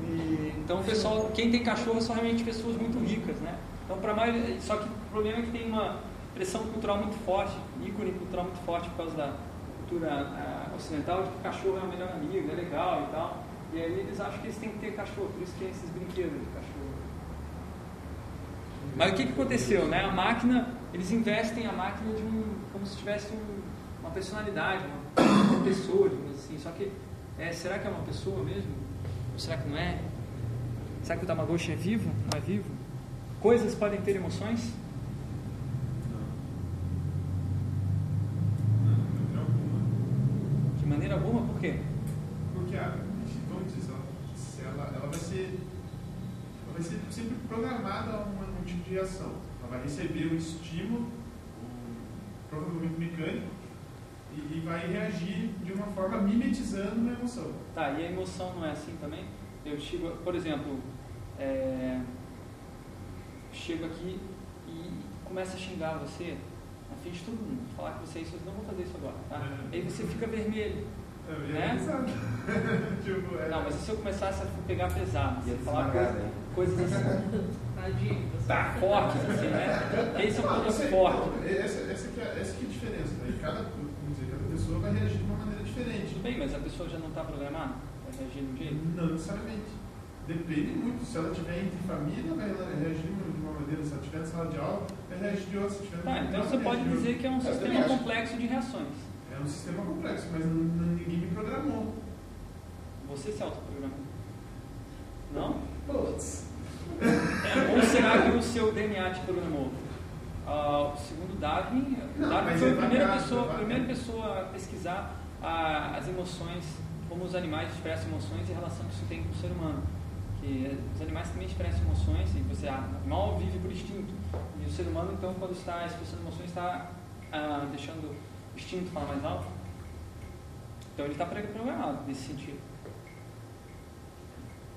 E, então, pessoal, quem tem cachorro são realmente pessoas muito ricas, né? Então, para mais, só que o problema é que tem uma pressão cultural muito forte, ícone cultural muito forte por causa da cultura ah, ocidental de que o cachorro é o melhor amigo, é legal e tal. E aí eles acham que eles têm que ter cachorro, por isso que tem esses brinquedos de cachorro. Mas o que, que aconteceu, né? A máquina, eles investem a máquina de um, como se tivesse um- uma personalidade, uma, uma pessoa, digamos assim. Só que, é, será que é uma pessoa mesmo? será que não é? Será que o Tamagotchi é vivo? Não é vivo? Coisas podem ter emoções? Não, não, alguma. De maneira alguma, por quê? Porque a, vamos dizer, se ela, ela, vai ser ela vai ser sempre programada a uma- um tipo de ação. Ela vai receber um estímulo, um, provavelmente mecânico, e, e vai reagir de uma forma mimetizando uma emoção. Tá, e a emoção não é assim também? Eu chego, por exemplo, é, chego aqui e começo a xingar você na frente de todo mundo, falar que você é isso, eu não vou fazer isso agora, tá? Uhum. Aí você fica vermelho. É, Né? <laughs> tipo, é, Não, mas se eu começasse a pegar pesado, Ia falar coisa- né? coisas assim, <laughs> Tadinho. você- tá, fortes, assim, né? Esse é Não, ponto forte. Essa, essa, que é, essa que é a diferença. Né? Cada, dizer, cada pessoa vai reagir de uma maneira diferente. Tudo bem, mas a pessoa já não está programada? Vai reagir de um jeito? Não necessariamente. Depende muito. Se ela estiver entre família, vai ela reagir de uma maneira. Se ela estiver em sala de aula, vai reagir de outra. Se estiver Tá, então você pode dizer que é um sistema complexo de reações. É um sistema complexo, mas n- n- ninguém me programou. Você se autoprogramou. Não? Putz. Ou será que o seu DNA te programou? Ah, segundo Darwin, Não, Darwin foi é a primeira bacana, pessoa, é a bacana. primeira pessoa a pesquisar ah, as emoções, como os animais expressam emoções e a relação que isso tem com o ser humano. Eh, os animais também expressam emoções e você o animal vive por instinto. E o ser humano, então, quando está expressando emoções, está ah, deixando o instinto falar mais alto. Então ele está programado nesse sentido.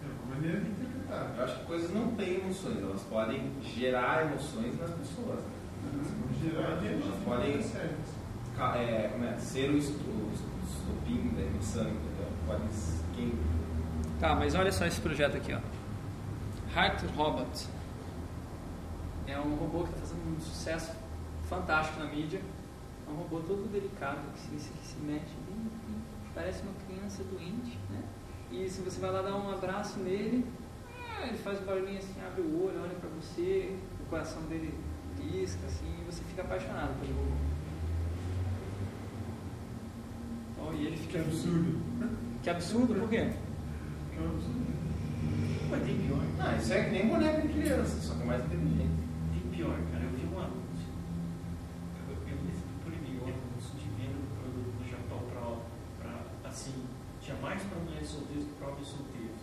É uma maneira de interpretar. Eu acho que coisas não têm emoções, elas podem gerar emoções nas pessoas. Vamos gerar Elas podem é, como é, ser o estu- o estopim da emoção, entendeu? Pode quem Tá, mas olha só esse projeto aqui, ó. Heart Robot. É um robô que está fazendo um sucesso fantástico na mídia. É um robô todo delicado, que se, que se mexe bem, bem, parece uma criança doente, né? E se você vai lá dar um abraço nele, ah, ele faz um barulhinho assim, abre o olho, olha pra você, o coração dele pisca, assim, e você fica apaixonado pelo robô. Ó, e ele Que fica... absurdo. Que absurdo, por quê? Absurdo. Mas tem pior. Ah, isso é que nem boneco de criança, só que é mais inteligente. Tem pior, cara. Eu vi um anúncio. Eu, eu recebi por e-mail um anúncio de venda do produto no Japão pra, pra assim, tinha mais pra mulheres solteiras que pra homens solteiros.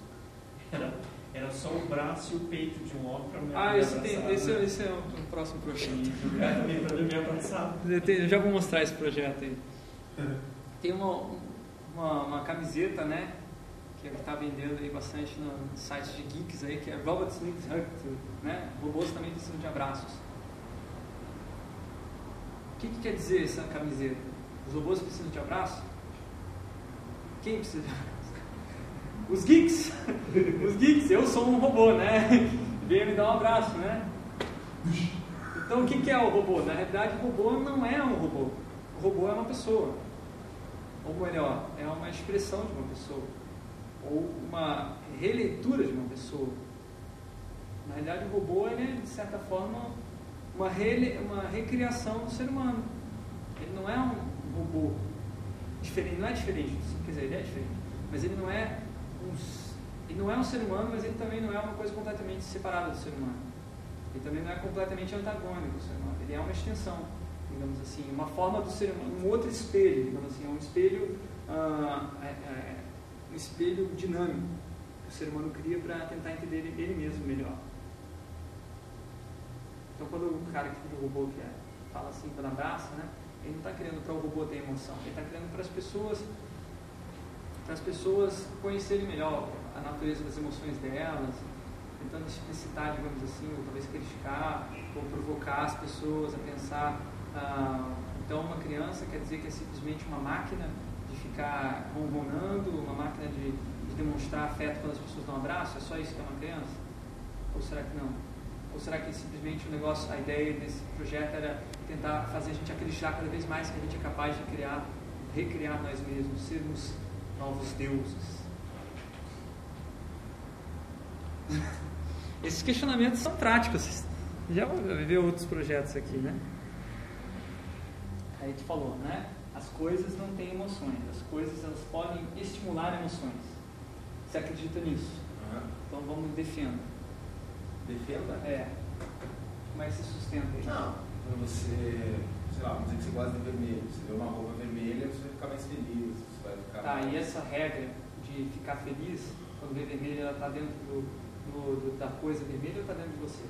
Era, era só o braço e o peito de um homem pra mulher Ah, esse, tem, abraçada. esse, é- esse é o próximo projeto. Também dormir abraçado. Te- eu já vou mostrar esse projeto aí. <laughs> Tem uma, uma, uma camiseta, né? Que está vendendo aí bastante no site de geeks aí, que é Robots Need Hug, né? Robôs também precisam de abraços. O que, que quer dizer essa camiseta? Os robôs precisam de abraço? Quem precisa de abraço? Os geeks! <laughs> Os geeks, eu sou um robô, né? <laughs> Venha me dar um abraço, né? Então o que, que é o robô? Na realidade, o robô não é um robô. O robô é uma pessoa. Ou melhor, é uma expressão de uma pessoa. Ou uma releitura de uma pessoa. Na realidade, o robô ele é, de certa forma, uma, rele, uma recriação do ser humano. Ele não é um robô diferente, não é diferente, quer dizer, ele é diferente, mas ele não é um, ele não é um ser humano, mas ele também não é uma coisa completamente separada do ser humano. Ele também não é completamente antagônico do ser humano. Ele é uma extensão, digamos assim, uma forma do ser humano, um outro espelho, digamos assim, um espelho, ah, é- é- um espelho dinâmico que o ser humano cria para tentar entender ele, ele mesmo melhor. Então, quando o cara que cria o robô que é, fala assim, quando abraça, né, ele não está criando para o robô ter emoção, ele está criando para as pessoas, para as pessoas conhecerem melhor a natureza das emoções delas, tentando explicitar, digamos assim, ou talvez criticar, ou provocar as pessoas a pensar. ah, então, uma criança quer dizer que é simplesmente uma máquina ficar ronronando, uma máquina de, de demonstrar afeto quando as pessoas dão um abraço? É só isso que é uma criança? Ou será que não? Ou será que simplesmente o negócio, a ideia desse projeto era tentar fazer a gente acreditar cada vez mais que a gente é capaz de criar, recriar nós mesmos, sermos novos deuses? <laughs> Esses questionamentos são práticos. Já ver outros projetos aqui, né? Aí tu falou, né? As coisas não têm emoções. As coisas elas podem estimular emoções. Você acredita nisso? Aham. Então vamos defenda. Defenda. É. Como é que você sustenta isso? Não, quando você, sei lá, vamos dizer que você gosta de vermelho, você vê uma roupa vermelha, você vai ficar mais feliz, você vai ficar Tá, mais... e essa regra de ficar feliz quando vê vermelho, ela está dentro do, do- do- da coisa vermelha ou está dentro de você?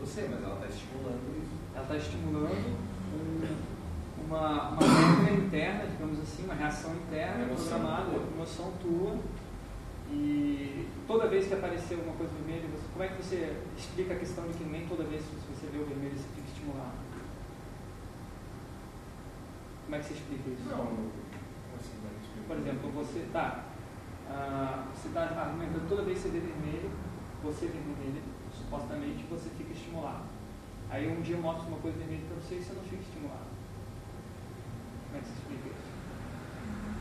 Você, mas ela está estimulando isso. Ela está estimulando um- uma, uma regra interna, digamos assim, uma reação interna emoção programada, emoção tua. E toda vez que aparecer alguma coisa vermelha, você, como é que você explica a questão de que nem toda vez que você vê o vermelho você fica estimulado? Como é que você explica isso? Não, assim, não explico. Por exemplo, você tá, ah, você está argumentando toda vez que você vê vermelho, você vê vermelho, supostamente você fica estimulado. Aí um dia eu mostro uma coisa vermelha para você e você não fica estimulado.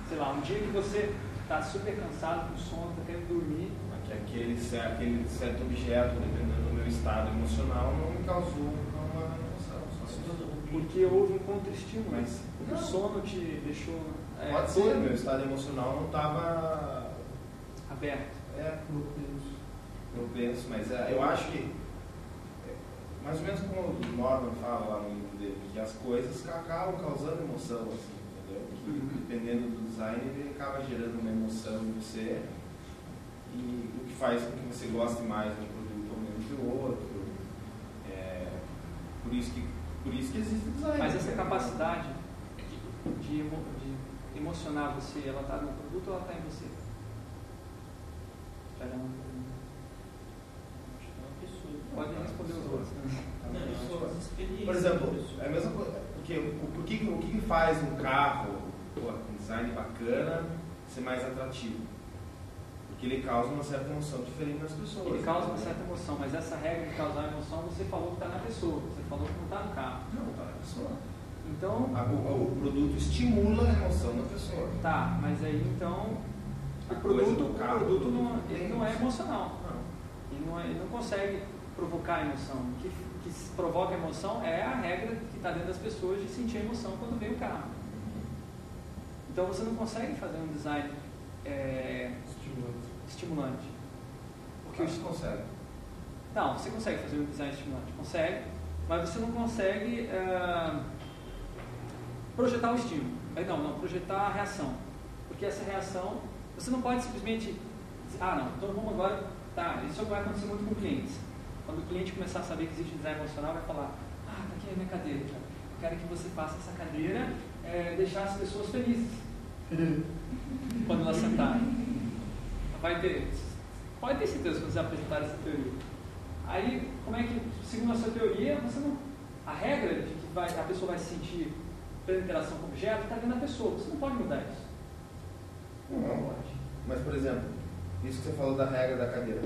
Sei lá, um dia que você está super cansado, com sono, está querendo dormir, Que aquele, aquele certo objeto, dependendo do meu estado emocional, não me causou uma emoção. Porque houve um contra-estímulo, Mas- porque o não. sono te deixou é, Pode ser, todo meu estado emocional não estava aberto. é, propenso, mas é, eu acho que, é, mais ou menos como o Norman fala lá no livro dele, que as coisas ca- acabam causando emoção, assim, entendeu? Que Uhum. dependendo do design, ele acaba gerando uma emoção em você e o que faz com que você goste mais de um produto ou menos do outro. É, por, isso que, por isso que existe design. Mas essa né? capacidade de, de, emo- de emocionar você, ela está no produto ou ela está em você? Um. Acho que é. Pode responder os outros. Né? Não, experiências Por exemplo, é a mesma coisa. Porque, o, por que, o que faz um carro pô, com design bacana ser mais atrativo? Porque ele causa uma certa emoção diferente nas pessoas. Ele causa uma entendeu? certa emoção, mas essa regra de causar emoção, você falou que está na pessoa, você falou que não está no carro. Não, tá na pessoa. Então, A- o, o produto estimula a emoção na pessoa. tá, mas aí então A o produto, do o carro, produto não, produto ele não é emocional. Não. Ele não, é- ele não consegue provocar emoção. Que, provoca emoção é a regra que está dentro das pessoas de sentir emoção quando vem o carro. Então você não consegue fazer um design é, estimulante. Porque Porque você consegue. Não, você consegue fazer um design estimulante, consegue, mas você não consegue ah, projetar o estímulo. Não, não, projetar a reação. Porque essa reação, você não pode simplesmente dizer, ah não, então vamos agora, tá, isso vai acontecer muito com clientes. Quando o cliente começar a saber que existe design emocional, vai falar, ah, tá aqui a minha cadeira, cara. eu quero que você faça essa cadeira eh, deixar as pessoas felizes <laughs> quando elas sentarem. Vai ter, pode ter certeza quando você apresentar essa teoria. Aí, como é que, segundo a sua teoria, você não, a regra de que vai, a pessoa vai se sentir pela interação com o objeto está dentro da pessoa. Você não pode mudar isso. Não pode. Mas, por exemplo, isso que você falou da regra da cadeira.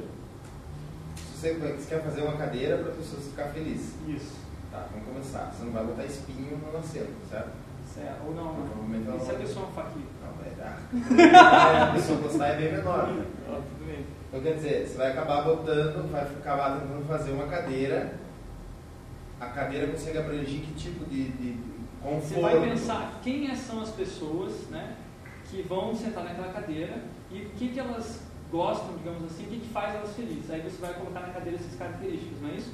Você, quer fazer uma cadeira para a pessoa ficar feliz. Isso. Tá, vamos começar. Você não vai botar espinho no assento, certo? Certo. Ou não, Provavelmente ela E se a pessoa é um faquinho? Não, vai dar. a pessoa gostar é bem menor. né? Ó, tudo bem. Então, quer dizer, você vai acabar botando, vai acabar tentando fazer uma cadeira. A cadeira consegue abranger que tipo de, de conforto? Você vai pensar quem são as pessoas né, que vão sentar naquela cadeira e o que, que elas gostam, digamos assim, o que, que faz elas felizes. Aí você vai colocar na cadeira essas características, não é isso?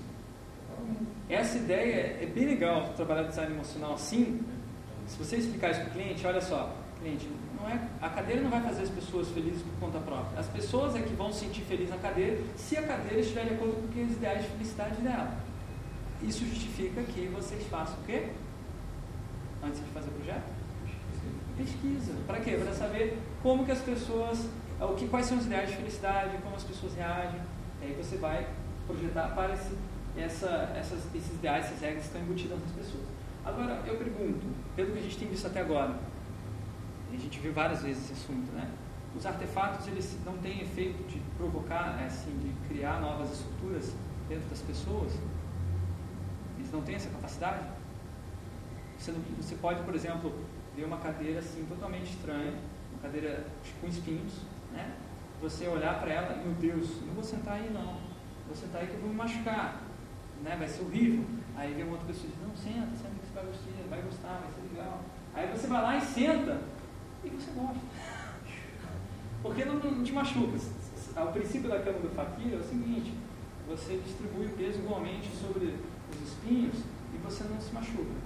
Essa ideia é bem legal trabalhar design emocional assim. Se você explicar isso para o cliente, olha só, cliente, não é, a cadeira não vai fazer as pessoas felizes por conta própria. As pessoas é que vão se sentir felizes na cadeira se a cadeira estiver de acordo com os ideais de felicidade dela. Isso justifica que vocês façam o quê? Antes de fazer o projeto? Pesquisa. Para quê? Para saber como que as pessoas, o que, quais são os ideais de felicidade, como as pessoas reagem. E aí você vai projetar para esse, essa, essas, esses ideais, essas regras que estão embutidas nas pessoas. Agora, eu pergunto, pelo que a gente tem visto até agora, a gente viu várias vezes esse assunto, né? Os artefatos, eles não têm efeito de provocar, é, assim, de criar novas estruturas dentro das pessoas? Eles não têm essa capacidade? Você, não- você pode, por exemplo, ver uma cadeira assim totalmente estranha, uma cadeira com espinhos, né? Você olhar para ela, meu Deus, não vou sentar aí não, vou sentar aí que eu vou me machucar, né? Vai ser horrível. Aí vem uma outra pessoa e diz, não, senta, senta que você vai gostar, vai gostar, vai ser legal. Aí você vai lá e senta e você gosta. <laughs> Porque não, não te machuca. o princípio da cama do faquir é o seguinte: você distribui o peso igualmente sobre os espinhos e você não se machuca.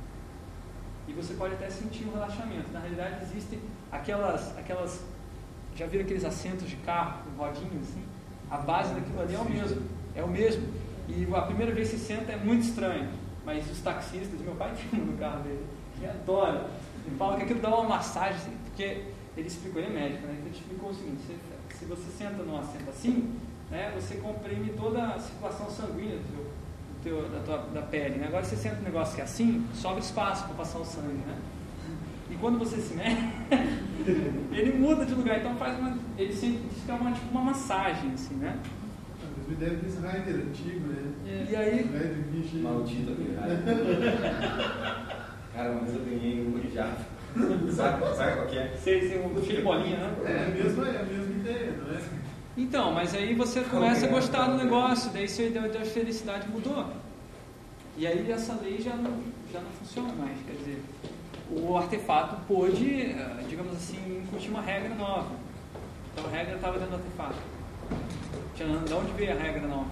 E você pode até sentir um relaxamento. Na realidade, existem aquelas, aquelas já viram aqueles assentos de carro com rodinhas assim? A base daquilo ali é o mesmo. É o mesmo. E a primeira vez que você senta é muito estranho. Mas os taxistas, meu pai <laughs> tem um no carro dele, que adora. Ele fala que aquilo dá uma massagem, assim, porque ele explicou, ele é médico, né? Então ele explicou o seguinte, se, se você senta num assento assim, né, você comprime toda a circulação sanguínea do teu, do teu, da, tua, da pele. Né? Agora você senta um negócio que é assim, sobra espaço para passar o sangue. Né? Quando você se mexe, <laughs> ele muda de lugar, então faz uma. Ele sempre diz que é uma, tipo uma massagem, assim, né? Me deve desse rider antigo, né? E aí. Rider bicho. Maldito aquele. Cara, mas eu ganhei um já. <laughs> Sabe, sabe qual que é? Sei, sei, um cheio de bolinha, né? É a mesma, é a mesma ideia, não é? Então, mas aí você começa a gostar do negócio, daí sua ideia de felicidade mudou. E aí essa lei já não, já não funciona mais. Quer dizer, o artefato pôde, eh, digamos assim, incutir uma regra nova. Então a regra estava dentro do artefato. De onde veio a regra nova?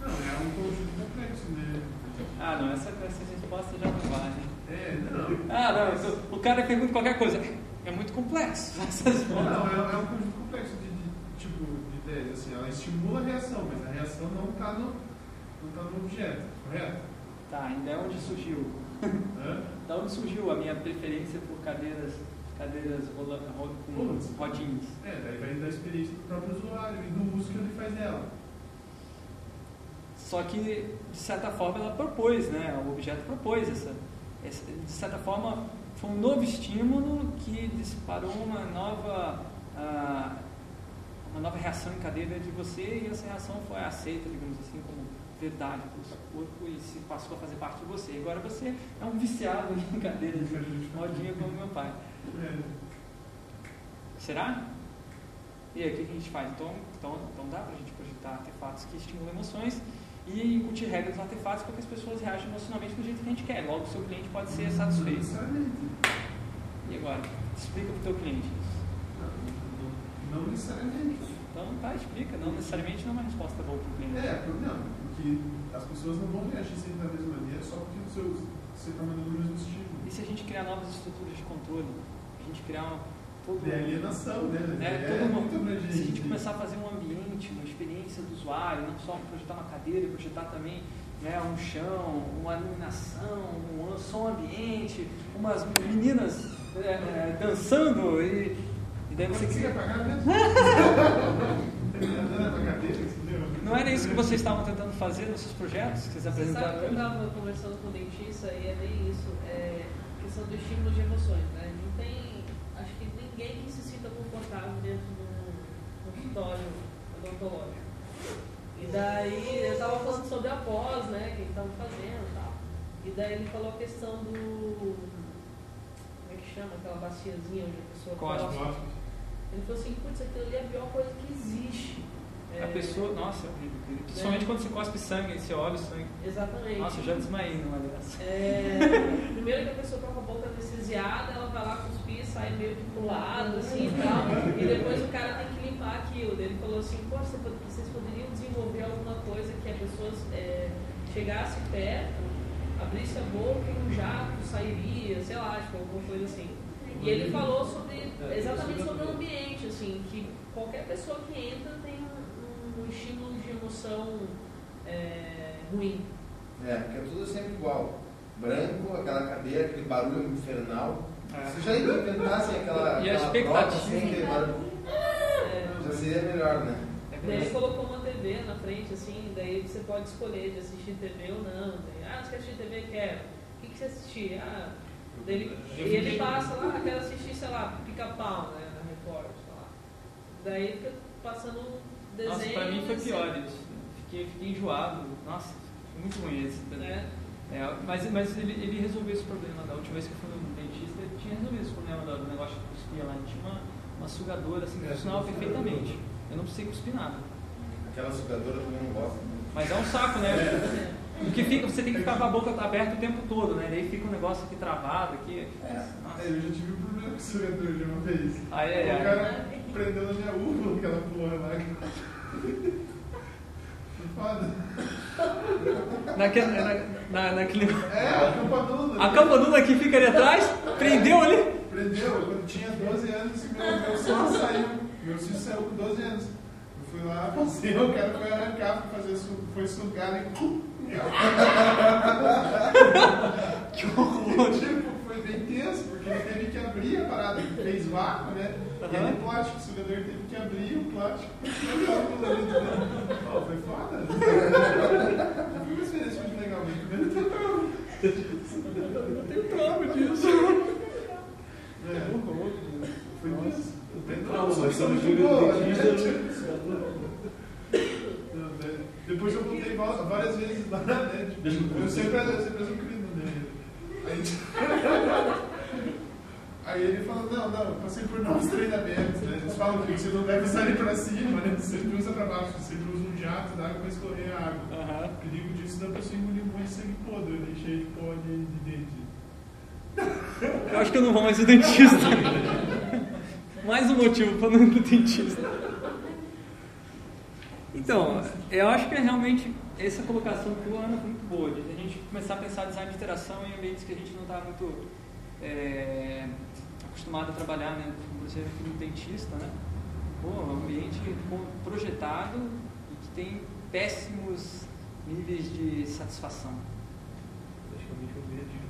Não, é um conjunto complexo, né? Ah, não, essa, essa resposta já não vale. É, não. Ah, não, então, o cara pergunta qualquer coisa. É muito complexo. <laughs> Essas Não, é, é um conjunto complexo de, de, tipo, de ideias. Assim, ela estimula a reação, mas a reação não está no, não tá no objeto, correto? Tá, ainda é onde surgiu. Hã? Da onde surgiu a minha preferência por cadeiras, cadeiras rola, ro- com rodinhas? É, daí vai da experiência do próprio usuário e do uso que ele faz dela. Só que, de certa forma, ela propôs, né? O objeto propôs essa, essa- De certa forma, foi um novo estímulo que disparou uma nova, uma nova reação em cadeia dentro de você e essa reação foi aceita, digamos assim, como verdade pelo seu corpo e se passou a fazer parte de você. Agora você é um viciado em <laughs> cadeiras de rodinha como meu pai. Será? E aí, o que a gente faz? Então, então, então dá para a gente projetar artefatos que estimulam emoções e incutir regras nos artefatos para que as pessoas reajam emocionalmente do jeito que a gente quer. Logo, o seu cliente pode ser satisfeito. E agora? Explica para o teu cliente isso. Não, necessariamente. Então, tá, explica. Não necessariamente não é uma resposta boa para o cliente. É, não, porque as pessoas não vão reagir sempre da mesma maneira só porque seu, você está mandando o mesmo estímulo. E se a gente criar novas estruturas de controle? A gente criar uma, todo, De alienação, né? né, é, todo uma- muito abrangente. se a gente começar a fazer um ambiente, uma experiência do usuário, não só projetar uma cadeira, projetar também né, um chão, uma iluminação, um som ambiente, umas meninas é, é, dançando e, e daí você Você quer pagar mesmo? <laughs> Não era isso que vocês estavam tentando fazer nos seus projetos que vocês Você sabe apresentaram que eu estava conversando com o dentista e é bem isso, é questão do estímulo de emoções, né? Não tem, acho que ninguém se sinta confortável dentro de um consultório odontológico. E daí eu estava falando sobre a pós, né, que ele estava fazendo e tal. E daí ele falou a questão do, como é que chama, aquela baciazinha onde a pessoa Cospe. Ele falou assim, putz, aquilo ali é a pior coisa que existe. A É, pessoa, nossa, é horrível. querido. Principalmente quando você cospe sangue, você olha o sangue. Exatamente. Nossa, eu já desmaiei numa dessa. É, <laughs> primeiro que a pessoa tá com a boca anestesiada, ela vai lá cuspir, sai meio que pro lado, assim e tal. E depois o cara tem que limpar aquilo. Ele falou assim, pod- vocês poderiam desenvolver alguma coisa que a pessoa é, chegasse perto, abrisse a boca e um jato sairia, sei lá, tipo, alguma coisa assim. E ele falou sobre exatamente sobre o ambiente, assim, que qualquer pessoa que entra tem um, um estímulo de emoção é, ruim. É, porque é tudo sempre igual. Branco, aquela cadeira, aquele barulho infernal. Se já inventassem aquela, E a aquela expectativa? prova sem aquele barulho, É, já seria melhor, né? É Daí ele colocou uma TV na frente, assim, daí você pode escolher de assistir TV ou não. Daí, ah, você quer assistir TV? Quero. O que, que você assistir? Ah, ele, e ele passa lá, quero assistir, sei lá, pica-pau, né, na Record, sei lá. Daí fica passando um desenho. Nossa, pra mim foi assim, pior isso. Fiquei, fiquei enjoado. Nossa, foi muito ruim esse. Né? É, mas mas ele, ele resolveu esse problema. Da última vez que eu fui no dentista, ele tinha resolvido esse problema do, negócio de cuspir lá. Ele tinha uma, uma sugadora assim, que É, funcionava perfeitamente. Eu não precisei cuspir nada. Aquela sugadora eu também não gosto. Mas é um saco, né? É. Porque fica, você tem que ficar com a boca aberta o tempo todo, né? Daí fica um negócio aqui travado aqui. É. Nossa. Eu já tive um problema com o sugador de uma vez. Ai, ai, o ai. cara prendeu na minha uva aquela porra lá. Foda. Naquele, na, na, naquele... É, a campanula. A campanula que fica ali atrás, prendeu ali. Prendeu, quando eu tinha 12 anos, meu, meu filho saiu. Meu filho saiu com 12 anos. Eu fui lá, passei, o cara foi arrancar, foi, fazer, foi sugar e. <laughs> Que horror. Tipo, foi bem tenso, porque ele teve que abrir a parada, fez vácuo, né? E Aham. ele plástico, o sugador teve que abrir o plástico e dentro. Pô, foi foda. Foi uma experiência muito legal, mas primeiro tem Tem trauma disso. É, foi tenso. Tem Calma, mas estamos jogando dentista. Depois eu voltei várias vezes lá, né? Tipo, eu sempre, eu sempre azucrino, né? Aí, <laughs> aí ele falou, não, não, eu passei por novos treinamentos, né? Eles falam que você não deve sair pra cima, né? Você sempre usa pra baixo, você sempre usa um jato d'água pra escorrer a água. Aham. O perigo disso dá pra você engolir um monte de sangue podre, né? cheio de pó de, de dente. Eu acho que eu não vou mais no dentista. <laughs> mais um motivo para não ir no dentista. Então, eu acho que é realmente essa colocação tua, Ana, foi muito boa, de a gente começar a pensar design de interação em ambientes que a gente não está muito é, acostumado a trabalhar, né? Como você aqui no dentista, né? Pô, um ambiente projetado e que tem péssimos níveis de satisfação. Praticamente um medo de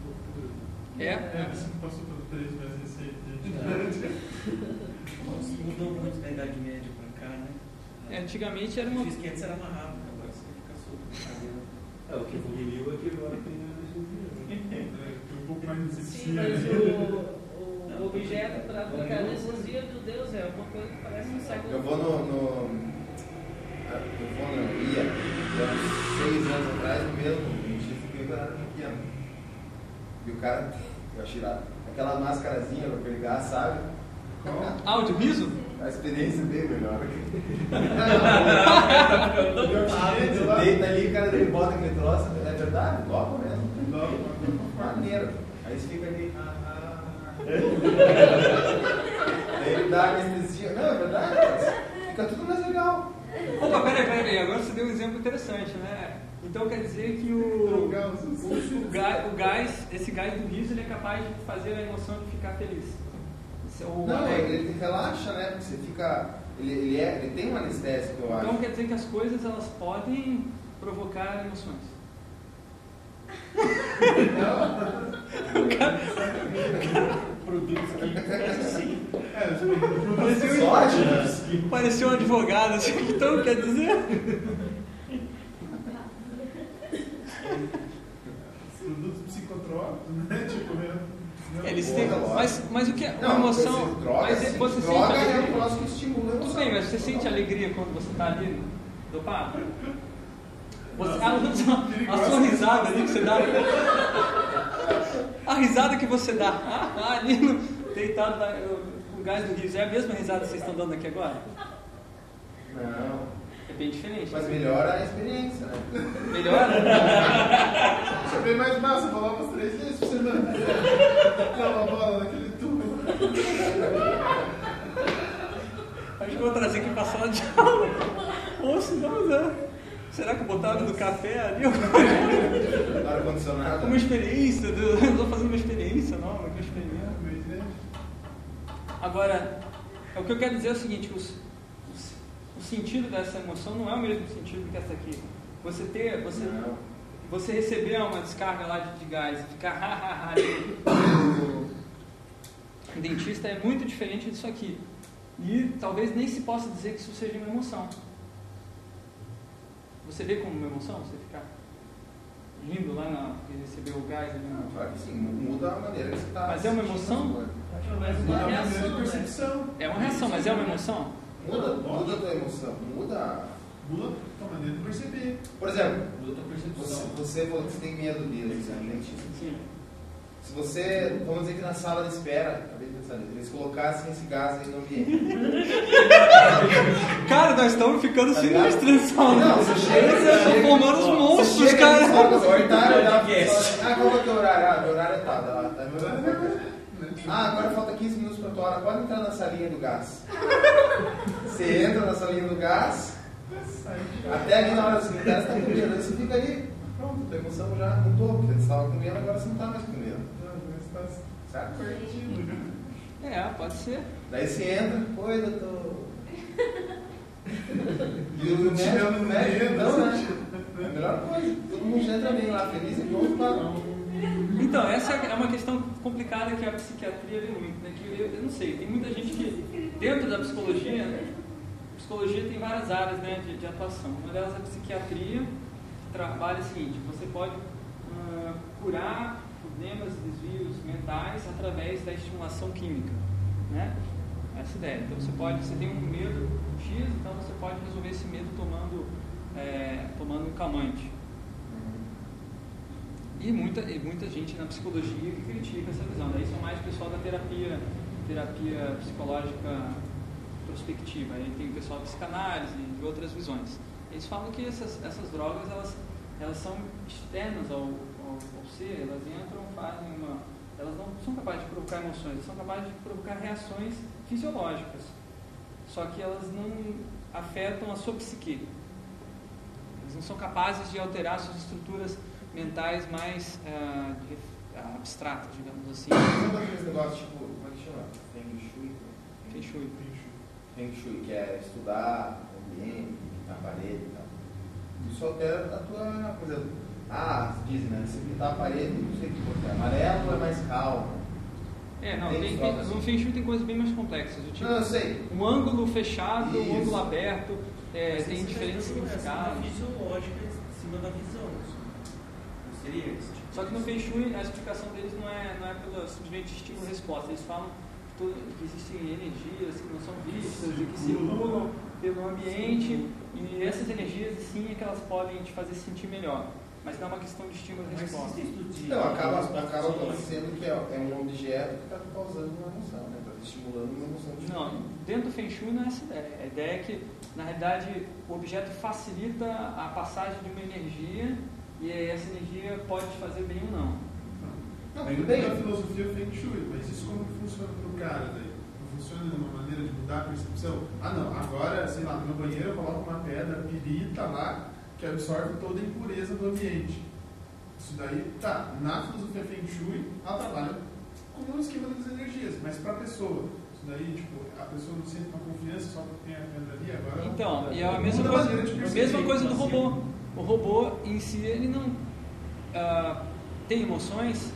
né? É? É, você passou por três meses recente. <laughs> Mudou muito da Idade Média Antigamente era O uma antes era amarrado, né? agora você fica solto na. É, o que evoluiu é que agora <laughs> tem um pouco mais de Sim, anestesia. mas <laughs> o, o objeto para aplicar anestesia, meu Deus, é uma coisa que parece um século. Eu vou no. no eu vou no ia, seis anos atrás, no mesmo dentista que eu era pequeno. E o cara, eu achei lá, aquela máscarazinha pra pegar, sabe? áudio riso? A experiência é bem melhor. Lá. <laughs> Deita ali, o cara ele bota aquele troço, é verdade, topa mesmo. Maneiro. Aí você fica ali. ah, ah. <laughs> Daí ele dá anestesia. Não, é verdade. Fica tudo mais legal. Opa, peraí, peraí, agora você deu um exemplo interessante, né? Então quer dizer que o, os- o, o, gás, o gás, esse gás do riso, ele é capaz de fazer a emoção de ficar feliz. É o Não, alegre. ele relaxa, né? Porque você fica. Ele, ele, é, ele tem um anestésico, eu Então acho. quer dizer que as coisas elas podem provocar emoções. Produtos químicos, sim. É, os Pareceu, Sorte, né? pareceu um advogado, assim, então quer dizer. produtos psicotrópicos, né? Tipo, né? Não, Eles têm. Mas, mas o que é? Uma emoção. droga, mas é- sim. você sente droga é um alegria. troço que estimula Tudo bem, mas você sente alegria quando você está ali dopado? Você, a, a, a sua risada ali que você dá. A risada que você dá ah, ali no, deitado lá, o, o gás do riso é a mesma risada que vocês estão dando aqui agora? Não. É bem diferente. Mas melhora a experiência, né? Melhora? Isso é bem mais massa, vou lá umas três vezes por semana. <laughs> Dá uma bola naquele tubo. Acho que eu vou trazer aqui pra sala de aula. Ou se não, né? Será que eu botava no café ali? Ar-condicionado. Uma experiência, eu estou fazendo uma experiência nova, que eu experimento. Agora, o que eu quero dizer é o seguinte, os- os- o sentido dessa emoção não é o mesmo sentido que essa aqui. Você ter, você, Não. você receber uma descarga lá de, de gás e ficar ha, ha, ha, no dentista é muito diferente disso aqui. E talvez nem se possa dizer que isso seja uma emoção. Você vê como uma emoção? Você ficar rindo lá na, porque recebeu o gás ali Não, na... claro que sim, muda a maneira que você está. Mas é uma emoção? Muda uma reação, né? É uma reação, mas é uma emoção? Muda, muda a tua emoção. Muda. Muda a tua maneira de perceber. Por exemplo, Muda a tua você, percepção. você falou que você tem medo deles, né, dentista. Sim. Se você, vamos dizer que na sala de espera, acabei de pensar nisso, eles colocassem esse gás aí no ambiente. <laughs> Cara, nós estamos ficando Tá sinistros. Não, você chega, você Estão chega- formando os Você monstros, chega cara. nesse horário, o horário, dá- Podcast. Ah, qual é o teu horário? Ah, meu horário é tal. Tá, tá, meu horário é tal. Ah, agora falta 15 minutos para tua hora, pode entrar na salinha do gás. <laughs> Você entra na salinha do gás, até ali na hora assim, o cara está comendo, aí você fica ali, pronto, tua emoção já mudou, porque você estava comendo, agora você não está mais comendo. Certo? É, pode ser. Daí você entra, oi doutor. E o médico, o médico não, né? É a melhor coisa. Todo mundo já entra bem lá, feliz e pronto para. <laughs> Então, essa é uma questão complicada que a psiquiatria vê muito, né? Que eu, eu não sei, tem muita gente que, dentro da psicologia, né? psicologia tem várias áreas né, de, de atuação. Uma delas é a psiquiatria, que trabalha o seguinte, você pode uh, curar problemas, desvios mentais através da estimulação química, né? Essa ideia. Então você pode, você tem um medo X, então você pode resolver esse medo tomando, é, tomando um calmante. E muita, e muita gente na psicologia que critica essa visão. Daí são mais pessoal da terapia, terapia psicológica prospectiva. Aí tem o pessoal da psicanálise e outras visões. Eles falam que essas, essas drogas elas, elas são externas ao, ao, ao ser, elas entram, fazem uma. Elas não são capazes de provocar emoções, elas são capazes de provocar reações fisiológicas. Só que elas não afetam a sua psique. Elas não são capazes de alterar suas estruturas mentais mais uh, abstratas, digamos assim. Sabe aqueles negócios tipo, como é que chama? Feng Shui? Feng Shui. Feng Shui, que é estudar o ambiente, a parede e tal. Isso altera a tua. Por exemplo, ah, dizem, né? Se pintar a parede, não sei o que porque amarelo é mais calmo. É, não, tem, tem, assim. no Feng Shui tem coisas bem mais complexas. Tipo, não, eu sei. Um ângulo fechado, Isso. um ângulo aberto, é, tem diferentes significados. fisiológica em cima da visão. Seria esse tipo Só que no Feng Shui a explicação deles não é, não é pelo simplesmente estímulo-resposta. Eles falam que, existem energias que não são vistas e que circulam pelo ambiente e essas energias sim é que elas podem te fazer sentir melhor. Mas não é uma questão de estímulo e resposta. Não, acaba, acaba acontecendo que é, é um objeto que está causando uma emoção, né? Está estimulando uma emoção de Não, dentro do Feng Shui não é essa ideia. A ideia é que, na realidade, o objeto facilita a passagem de uma energia pode te fazer bem ou não. Não, tudo bem a filosofia Feng Shui, mas isso como que funciona para o cara daí? Não funciona de uma maneira de mudar a percepção? Ah não, agora, sei lá, no meu banheiro eu coloco uma pedra pirita lá que absorve toda a impureza do ambiente. Isso daí, tá, na filosofia Feng Shui, ela trabalha como um esquema das energias, mas para a pessoa, isso daí, tipo, a pessoa não sente uma confiança só porque tem a pedra ali, agora... Então, e é a mesma coisa, a mesma coisa do robô o robô em si ele não uh, tem emoções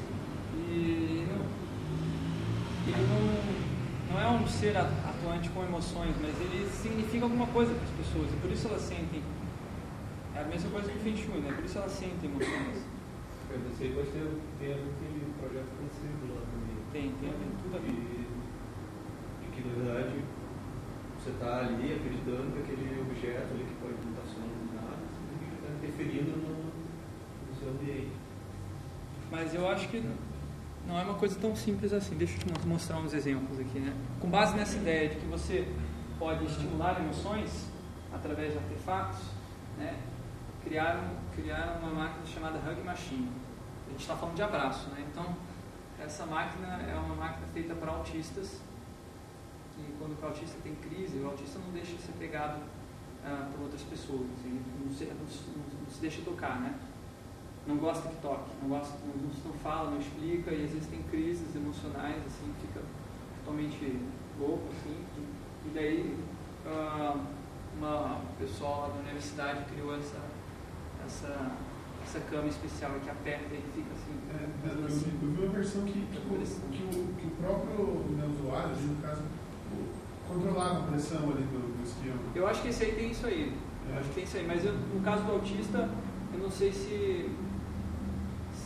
e não, ele não, não é um ser atuante com emoções, mas ele significa alguma coisa para as pessoas e por isso elas sentem. É a mesma coisa que o Feng Shui, né? Por isso elas sentem emoções. Eu não sei, mas tem, tem aquele projeto conhecido lá também. Tem, tem ver tudo a ver. E, que na verdade você está ali acreditando que aquele objeto ali que pode estar sonando nada, está interferindo no, ambiente. Mas eu acho que não é uma coisa tão simples assim. Deixa eu te mostrar uns exemplos aqui, né? Com base nessa ideia de que você pode estimular emoções através de artefatos, né? Criaram, criaram uma máquina chamada Hug Machine. A gente está falando de abraço, né? Então, essa máquina é uma máquina feita para autistas. E quando o autista tem crise, o autista não deixa de ser pegado ah, por outras pessoas. Ele não se, não, não se deixa tocar, né? Não gosta que toque, não, gosta, não, não fala, não explica, e às vezes tem crises emocionais, assim, fica totalmente louco, assim, e, e daí uh, uma pessoa lá da universidade criou essa, essa, essa cama especial que aperta e fica assim. É, eu, assim, eu, vi uma versão que, que, que, o, que o próprio né, usuário, no caso, controlava a pressão ali do, do esquema. Eu acho que esse aí tem isso aí. É. Eu acho que tem isso aí, mas eu, no caso do autista, eu não sei se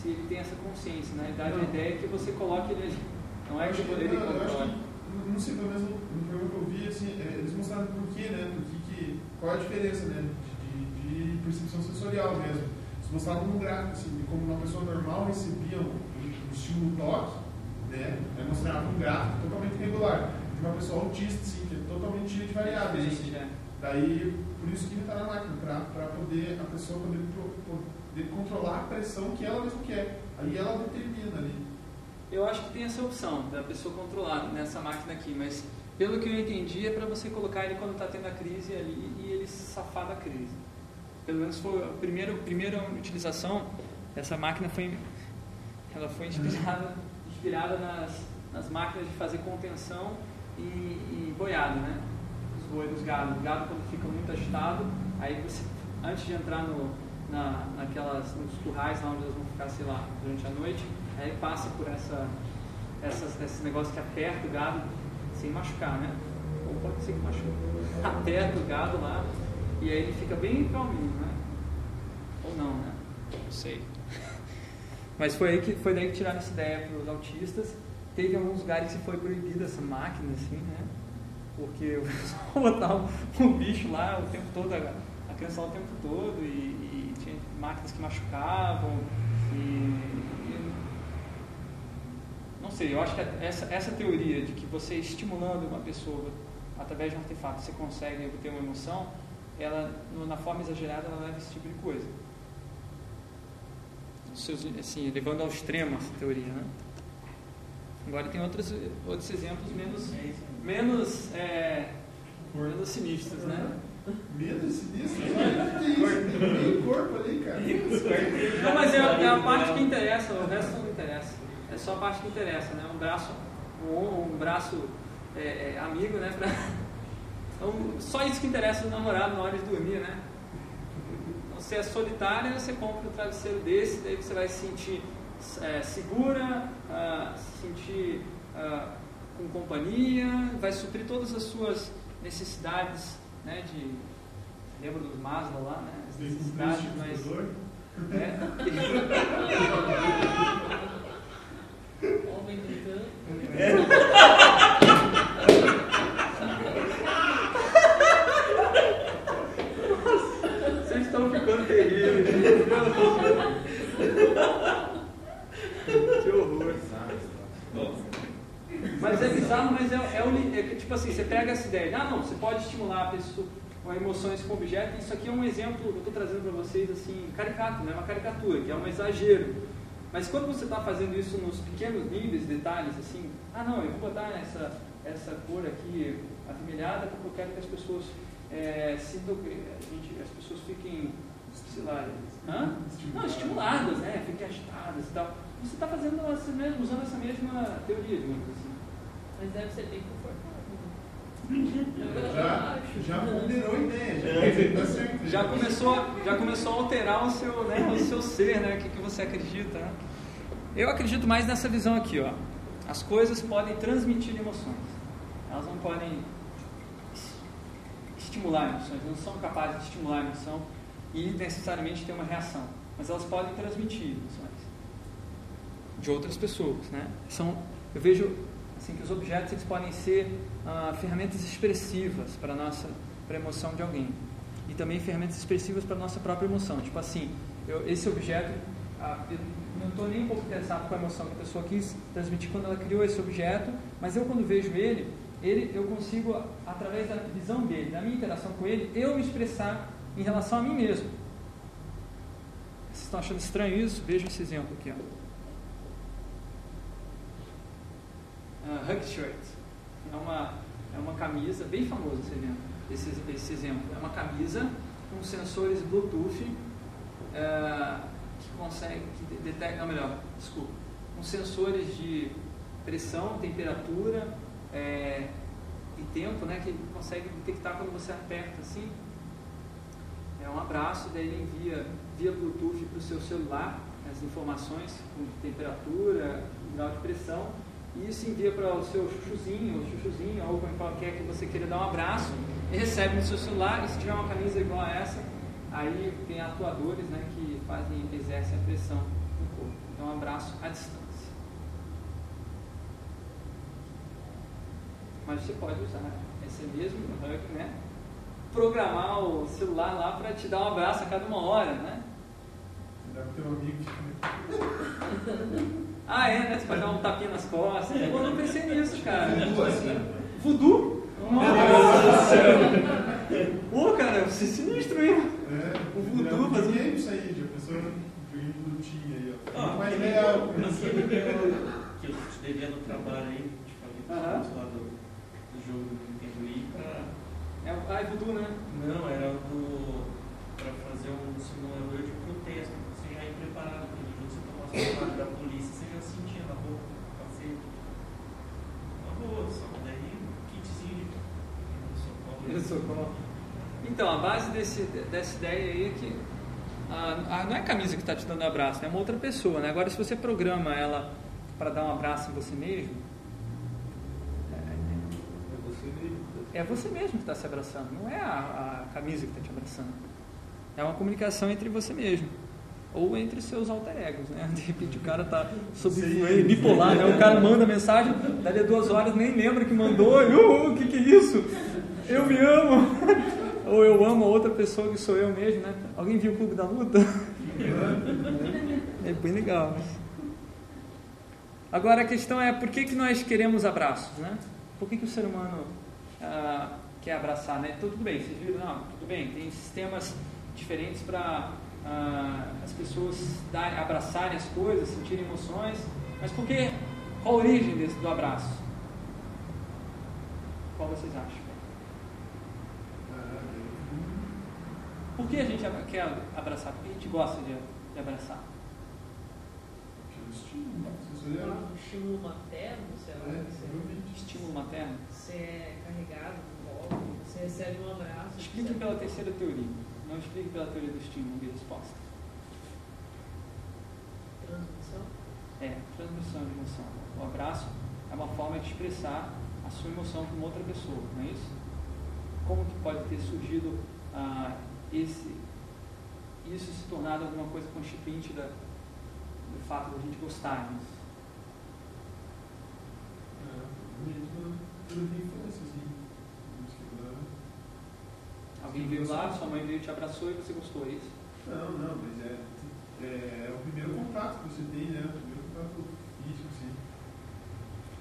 se ele tem essa consciência. Na verdade, não. a ideia é que você coloque ele ali. Não é que ele controle. Não sei, pelo menos no que eu vi, assim, é, eles mostraram por quê, né? Por que, que, qual a diferença, né? De, de, de percepção sensorial mesmo. Eles mostravam no gráfico, assim, de como uma pessoa normal recebia um, um estímulo toque, né? Aí mostrava um gráfico totalmente irregular. De uma pessoa autista, assim, que é totalmente cheia de variáveis. Assim. É. Daí, por isso que ele está na máquina, para poder a pessoa poder, poder controlar a pressão que ela mesma quer. Aí ela determina ali. Eu acho que tem essa opção da pessoa controlar nessa máquina aqui, mas pelo que eu entendi é para você colocar ele quando está tendo a crise ali e ele safar da crise. Pelo menos foi a primeira, a primeira utilização dessa máquina foi ela foi inspirada, inspirada nas, nas máquinas de fazer contenção e, e né? Os boi dos gado. O gado quando fica muito agitado, aí você antes de entrar no, na, naquelas, nos currais lá onde eles vão ficar, sei lá, durante a noite, aí passa por essa, essas, esse negócio que aperta o gado sem machucar, né? Ou pode ser que machuque. <laughs> Aperta o gado lá e aí ele fica bem calminho, né? Ou não, né? Não sei. <laughs> Mas foi, aí que, foi daí que tiraram essa ideia para os autistas. Teve alguns lugares que foi proibida essa máquina, assim, né? Porque o <laughs> pessoal botava um bicho lá o tempo todo, a criança lá o tempo todo, e, máquinas que machucavam, e, e, não sei, eu acho que essa, essa teoria de que você estimulando uma pessoa através de um artefato você consegue obter uma emoção, ela, na forma exagerada, ela leva esse tipo de coisa assim, levando ao extremo essa teoria. Né? Agora tem outros, outros exemplos menos, menos, é, menos sinistros, né? Menos sinistros? Tem corpo ali, cara. Não, mas é, é, a parte que interessa, o resto não interessa. É só a parte que interessa, né? Um braço, um, um braço é, é, amigo, né? Pra... <laughs> Então, só isso que interessa no namorado na hora de dormir, né? você é solitária, você compra um travesseiro desse, daí você vai se sentir é, segura, uh, se sentir uh, com companhia, vai suprir todas as suas necessidades, né, de... Lembra dos Maslow lá, né? As necessidades, mas... É, <laughs> Homem gritando. ficando terrível. que horror. Mas é bizarro, mas é, é, é tipo assim, você pega essa ideia, ah não, você pode estimular a pessoa com emoções com objeto, isso aqui é um exemplo eu estou trazendo para vocês assim, caricato, né? uma caricatura, que é um exagero. Mas quando você está fazendo isso nos pequenos níveis, detalhes, assim, ah não, eu vou botar essa, essa cor aqui avermelhada porque eu quero que as pessoas é, sintam, gente, as pessoas fiquem sei lá, hã? Não, estimuladas, né? Fiquem agitadas e tal. Você está fazendo essa mesma, usando essa mesma teoria, digamos assim. Mas deve ser bem confortável. Já, já ponderou a ideia, já, tá certo. já começou, já começou a alterar o seu, né, o seu ser, né, o que, que você acredita. Né? Eu acredito mais nessa visão aqui, ó. As coisas podem transmitir emoções. Elas não podem estimular emoções, não são capazes de estimular a emoção e necessariamente ter uma reação, mas elas podem transmitir emoções de outras pessoas, né? São, eu vejo assim que os objetos eles podem ser ah, ferramentas expressivas para nossa para a emoção de alguém e também ferramentas expressivas para a nossa própria emoção. Tipo assim, eu, esse objeto, ah, eu não estou nem um pouco interessado com a emoção que a pessoa quis transmitir quando ela criou esse objeto, mas eu quando vejo ele, ele eu consigo através da visão dele, da minha interação com ele, eu me expressar em relação a mim mesmo. Vocês estão achando estranho isso? Veja esse exemplo aqui. Ó. Uh, hug shirt. É uma, é uma camisa, bem famoso esse exemplo, esse, esse exemplo. É uma camisa com sensores Bluetooth uh, que consegue, que detecta, não melhor, desculpa, com sensores de pressão, temperatura é, e tempo, né, que consegue detectar quando você aperta assim é um abraço, daí ele envia via Bluetooth para o seu celular as informações com temperatura, grau de pressão, e isso envia para o seu chuchuzinho, ou chuchuzinho, ou qualquer que você queira dar um abraço, e recebe no seu celular, e se tiver uma camisa igual a essa, aí tem atuadores né, que fazem, exercem a pressão no corpo. Então, um abraço à distância. Mas você pode usar esse mesmo hug, né? programar o celular lá para te dar um abraço a cada uma hora, né? Dá pro teu amigo <laughs> Ah, é, né? Você pode dar um tapinha nas costas. Eu não pensei nisso, cara. Voodoo, assim. Voodoo? Nossa! Pô, cara, você é sinistro mesmo. É, o voodoo fazia isso aí, de a pessoa lutinha aí, ó. Ah, mais aquele- real. aquele que eu- que eu te devia no trabalho aí, te falei que Aham. lá do, do jogo do Nintendo Wii pra. É o ah, é voodoo, né? Não, era do. pra fazer um simulador de protesto. Você já ia preparado, porque no jogo você o trabalho da polícia, você já sentia na boca, no capacete. Uma boa, só que daí um kitzinho Então, a base desse, dessa ideia aí é que ah, ah, não é a camisa que está te dando abraço, é uma outra pessoa. Né? Agora, se você programa ela para dar um abraço em você mesmo, É você mesmo. é você mesmo que está se abraçando, não é a, a camisa que está te abraçando. É uma comunicação entre você mesmo. Ou entre seus alter egos, né? De repente o cara tá sob bipolar, né? O cara manda mensagem, dali a duas horas nem lembra que mandou, e, "Uh, o que que é isso? Eu me amo! <laughs> Ou eu amo a outra pessoa que sou eu mesmo, né? Alguém viu o Clube da Luta? <laughs> É bem legal, né? Agora a questão é por que, que nós queremos abraços, né? Por que, que o ser humano ah, quer abraçar, né? Tudo bem, vocês viram? Não, tudo bem, tem sistemas diferentes para as pessoas darem, abraçarem as coisas, sentirem emoções, mas por que? Qual a origem desse, do abraço? Qual vocês acham? Por que a gente quer abraçar? Por que a gente gosta de, de abraçar? Estímulo, sensorial. Um estímulo materno, sei lá. É, Você. Estímulo materno? você é carregado no colo, você recebe um abraço. Explique pela terceira teoria. Não explique pela teoria do estímulo de resposta. Transmissão. É, transmissão de emoção. O abraço é uma forma de expressar a sua emoção com outra pessoa, não é isso? Como que pode ter surgido ah, esse, isso se tornado alguma coisa constituinte da, do fato de a gente gostar disso? É, quebrar. Alguém veio lá, sua mãe veio, te abraçou e você gostou, é isso? Não, não, mas é, é, é o primeiro contato que você tem, né? O primeiro contato físico, assim.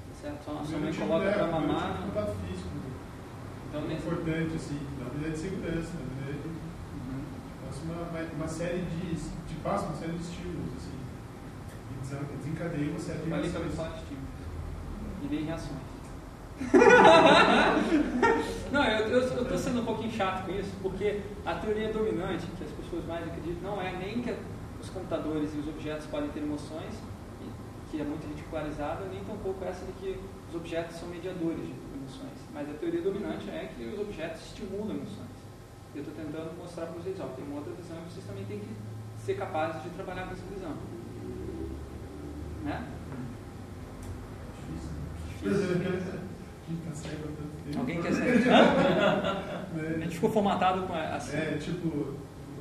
Tá certo? O sua mãe primeiro tipo- coloca é, pra o primeiro mamar. tipo contato físico. Então, é nesse... importante, assim. Na verdade, de segurança. Passa uma, uma- série de, de passa uma série de estímulos, assim. E desen- desencadeia uma série de também reações. fala de estímulos. E nem reações. <laughs> não, eu estou sendo um pouquinho chato com isso, porque a teoria dominante, que as pessoas mais acreditam, não é nem que os computadores e os objetos podem ter emoções, que é muito ridicularizada, nem tampouco essa de que os objetos são mediadores de emoções. Mas a teoria dominante é que os objetos estimulam emoções. Eu estou tentando mostrar para vocês, ó, tem uma outra visão e vocês também têm que ser capazes de trabalhar com essa visão. Né? Difícil. Quem tá cego há tanto tempo. Alguém quer saber? Hã? <laughs> A Né? gente ficou formatado com a- assim. É, tipo,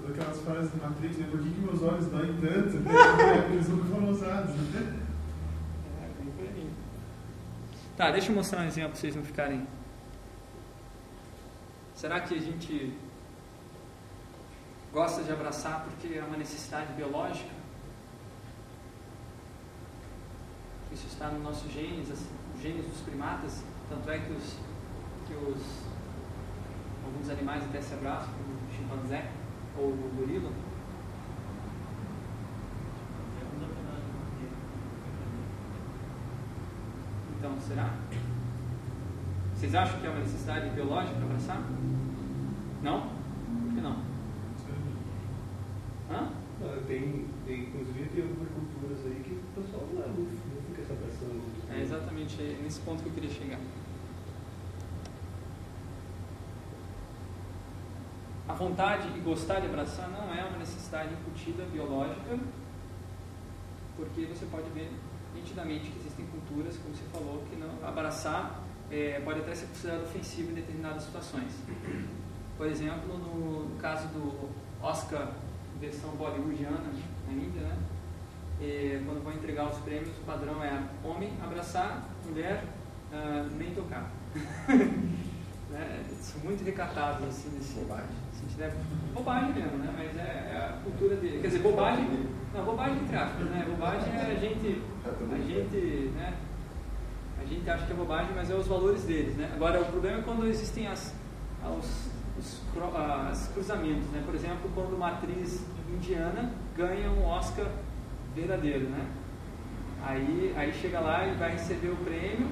aquelas frases do Matrix, né? Por que, que meus olhos doem tanto? né? Eles nunca foram usados. né? É. Tá, deixa eu mostrar um exemplo pra vocês não ficarem. Será que a gente gosta de abraçar porque é uma necessidade biológica? Isso está no nosso genes, assim, os genes dos primatas, tanto é que os, que os alguns animais até se abraçam, como o chimpanzé ou o gorila. Então, será? Vocês acham que é uma necessidade biológica abraçar? Não? Por que não? Hã? Não, tem, tem, inclusive tem algumas culturas aí que o pessoal não, é não fica se abraçando. É exatamente nesse ponto que eu queria chegar. A vontade e gostar de abraçar não é uma necessidade incutida biológica, porque você pode ver nitidamente que existem culturas, como você falou, que não abraçar é, pode até ser considerado ofensivo em determinadas situações. Por exemplo, no caso do Oscar versão bollywoodiana né, na Índia, né? E quando vão entregar os prêmios, o padrão é homem abraçar, mulher ah, nem tocar. né? <laughs> São muito recatados assim nesse Bobagem. sentido. É bobagem mesmo, né? Mas é, é a cultura dele. Quer dizer, bobagem. Não, bobagem entre aspas, né? Bobagem é a gente. A gente, né? A gente acha que é bobagem, mas é os valores deles, né? Agora, o problema é quando existem as, os, os as cruzamentos, né? Por exemplo, quando uma atriz indiana ganha um Oscar verdadeiro, né? Aí, aí chega lá e vai receber o prêmio,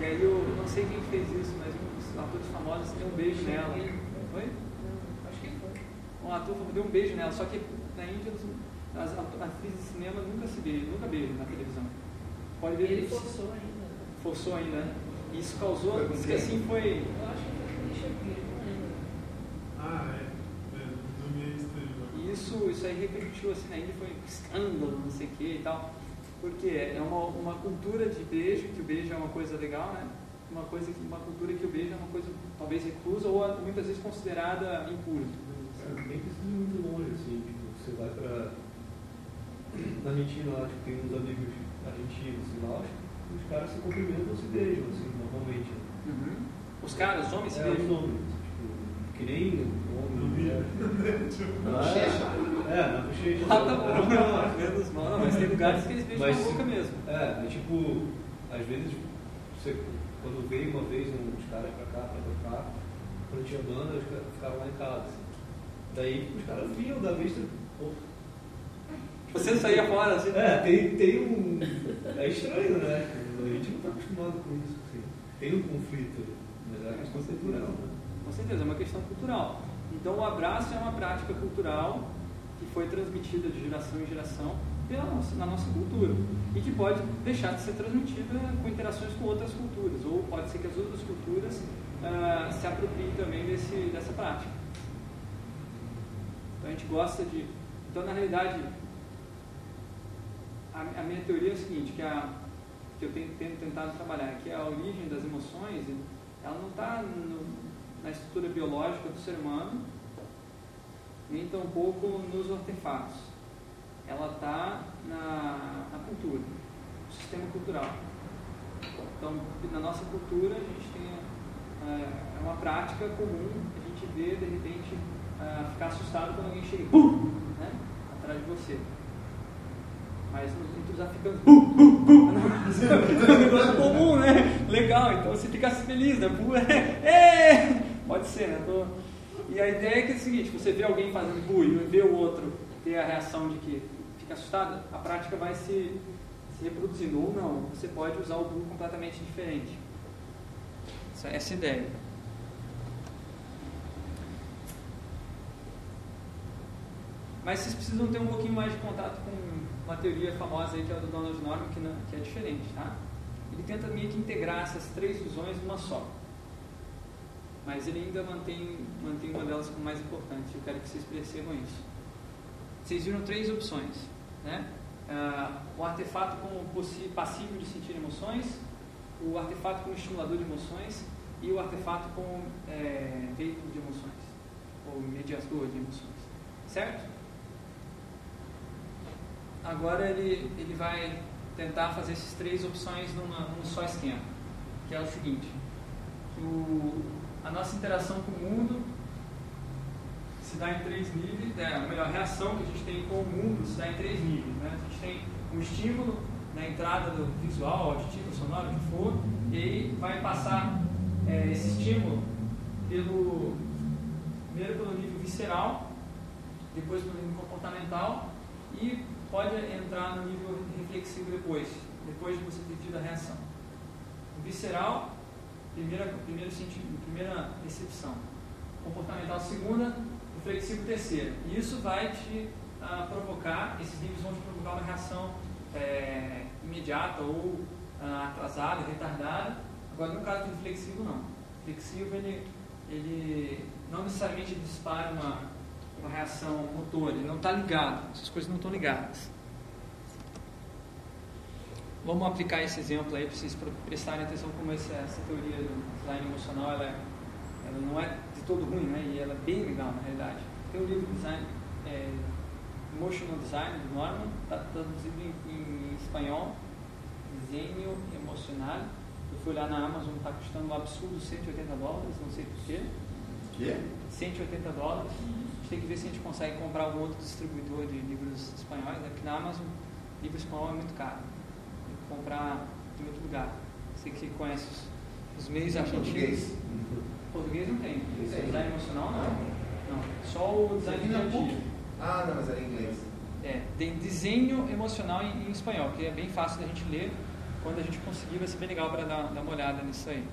e aí eu não sei quem fez isso, mas um dos atores famosos deu um beijo nela. Foi? Acho que foi. Um ator deu um beijo nela, só que na Índia as atrizes de cinema nunca se beijam, nunca beijam na televisão. Pode ver Ele isso. forçou ainda. Forçou ainda, né? Isso causou, diz que assim foi. Eu acho que foi com o Richard Gere, não lembro. Ah, é. é isso, isso aí repercutiu assim na Índia, foi um escândalo, não sei o que e tal. Porque é uma, uma cultura de beijo, que o beijo é uma coisa legal, né? Uma, coisa, que- uma cultura que o beijo é uma coisa talvez reclusa ou muitas vezes considerada impura. Cara, nem precisa ir muito longe, assim, tipo, você vai pra. Na <clears throat> Argentina lá, tipo, tem uns amigos argentinos, assim, lá, os caras se cumprimentam ou se beijam, assim, normalmente. né? Os caras, os homens se É, os beijam. homens, tipo, que nem homem, mulher. Na <laughs> bochecha. É, na bochecha. Ah, tá É, bom. não, Menos mal, não, mas tem lugares que eles beijam Mas- na boca mesmo. É, é tipo, às vezes, você, quando veio uma vez uns caras pra cá, pra tocar, quando tinha banda, os caras ficavam lá em casa. assim. Daí os caras vinham da vista. pô, Você saía fora assim. É, tem, tem um. É estranho, né? A gente não está acostumado com isso. Assim. Tem um conflito, mas é uma questão cultural, né? Com certeza, é uma questão cultural. Então, o abraço é uma prática cultural que foi transmitida de geração em geração pela nossa, na nossa cultura e que pode deixar de ser transmitida com interações com outras culturas, ou pode ser que as outras culturas ah, se apropriem também desse, dessa prática. Então, a gente gosta de. Então, na realidade, a, a minha teoria é o seguinte: que, a, que eu tenho, tenho tentado trabalhar, é que a origem das emoções ela não está na estrutura biológica do ser humano, nem tampouco nos artefatos. Ela está na, na cultura, no sistema cultural. Então, na nossa cultura, a gente tem é, é uma prática comum a gente vê, de repente, é, ficar assustado quando alguém chega pum, né, atrás de você. Mas entre os africanos, bum, bum, bum, <laughs> é um negócio comum, né? Legal, então você fica feliz, né? É, é. Pode ser, né? Tô- E a ideia é que é o seguinte, você vê alguém fazendo bu e vê o outro ter a reação de que fica assustado, a prática vai se, se reproduzindo. Ou não, você pode usar o bu completamente diferente. Essa, essa é ideia. Mas vocês precisam ter um pouquinho mais de contato com uma teoria famosa aí que é a do Donald Norman, que, não- que é diferente, tá? Ele tenta meio que integrar essas três visões numa só. Mas ele ainda mantém, mantém uma delas como mais importante. Eu quero que vocês percebam isso. Vocês viram três opções, né? Ah, o artefato como passivo de sentir emoções, o artefato como estimulador de emoções e o artefato como é, veículo de emoções, ou mediador de emoções. Certo? Agora ele, ele vai tentar fazer essas três opções numa, num só esquema, que é o seguinte, o, a nossa interação com o mundo se dá em três níveis, né? ou melhor, a reação que a gente tem com o mundo se dá em três níveis. Né? A gente tem um estímulo na entrada do visual, auditivo, sonoro, o que for, e aí vai passar é, esse estímulo pelo, primeiro pelo nível visceral, depois pelo nível comportamental e pode entrar no nível reflexivo depois, depois de você ter tido a reação. O visceral, primeira, primeiro sentido, primeira recepção. Comportamental, segunda. Reflexivo, terceira. E isso vai te ah, provocar, esses níveis vão te provocar uma reação é, imediata ou ah, atrasada, retardada. Agora, no caso do reflexivo, não. O reflexivo, ele, ele não necessariamente dispara uma, uma reação motor, ele não está ligado, essas coisas não estão ligadas. Vamos aplicar esse exemplo aí para vocês pre- prestarem atenção como essa, essa teoria do design emocional ela, é- ela não é de todo ruim, né? E ela é bem legal na realidade. Tem um livro design, é, Emotional Design do Norman, está traduzido em, em espanhol, desenho emocional. Eu fui lá na Amazon, está custando um absurdo 180 dólares, não sei porquê. Quê? 180 dólares. A gente tem que ver se a gente consegue comprar algum outro distribuidor de livros espanhóis. Né? Porque na Amazon, livro espanhol é muito caro. Comprar em outro lugar. Você que conhece os, os meios argentinos. Português. Português não tem. Esse aí. Design emocional não. Não. Só o design criativo. Ah, não, mas era em inglês. É, tem desenho emocional em, em, espanhol, que é bem fácil da gente ler. Quando a gente conseguir, vai ser bem legal para dar, dar, uma olhada nisso aí.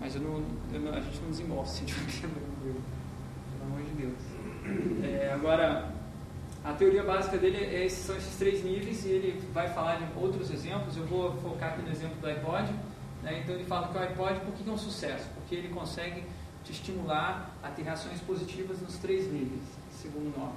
Mas eu não, eu não, a gente não desembolsa, se pelo amor de Deus. É, agora, a teoria básica dele é, esses, são esses três níveis e ele vai falar de outros exemplos. Eu vou focar aqui no exemplo do iPod. Né? Então, ele fala que o iPod, por que é um sucesso? Porque ele consegue te estimular a ter reações positivas nos três níveis, segundo nome.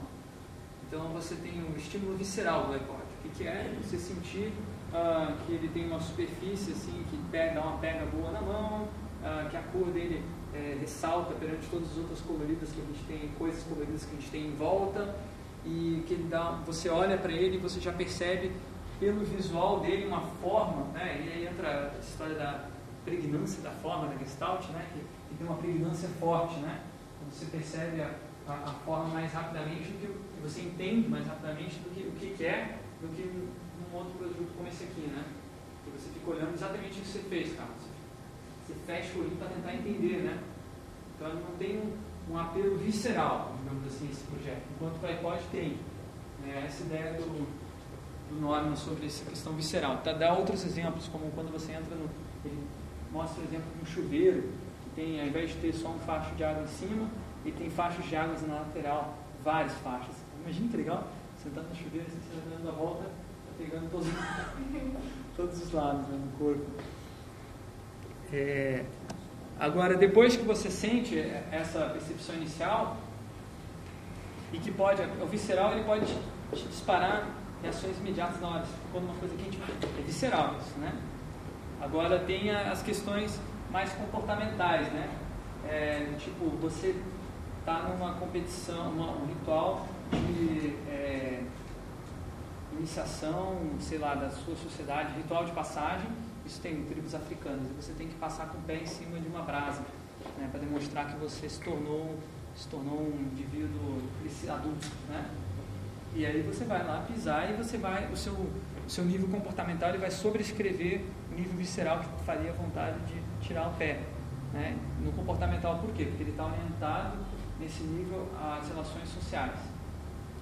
Então você tem o estímulo visceral do iPod. O que, é? Você sentir uh, que ele tem uma superfície assim, que pega, dá uma pega boa na mão, uh, que a cor dele é, ressalta perante todas as outras coloridas que a gente tem, coisas coloridas que a gente tem em volta, e que ele dá, você olha para ele e você já percebe pelo visual dele uma forma, né? e aí entra a história da pregnância da forma da Gestalt, né? que, que tem uma pregnância forte, né? você percebe a, a, a forma mais rapidamente do que você entende mais rapidamente do que o que quer do que num outro produto como esse aqui, né? Que você fica olhando exatamente o que você fez, cara. Você, fecha o olho para tentar entender, né? Então não tem um, um, apelo visceral, digamos assim, esse projeto. Enquanto o iPod tem. Né? Essa ideia do, do Norman sobre essa questão visceral. Tá, dá outros exemplos, como quando você entra no. Ele mostra o exemplo de um chuveiro, que tem, ao invés de ter só um facho de água em cima, ele tem fachos de águas na lateral, várias faixas. Imagina que legal, sentado no chuveiro, assim, você dando a volta, tá pegando todos, <laughs> todos os lados né, do corpo. É, agora, depois que você sente essa percepção inicial, e que pode, o visceral ele pode te disparar reações imediatas na hora, quando uma coisa quente é visceral isso, né? Agora tem as questões mais comportamentais, né? É, tipo, você está numa competição, uma, um ritual de é, iniciação, sei lá, da sua sociedade, ritual de passagem, tem tribos africanas, e você tem que passar com o pé em cima de uma brasa, né, para demonstrar que você se tornou, se tornou um indivíduo adulto, né? E aí você vai lá pisar e você vai, o seu, o seu nível comportamental ele vai sobrescrever o nível visceral que faria vontade de tirar o pé. Né? No comportamental, por quê? Porque ele está aumentado nesse nível as relações sociais.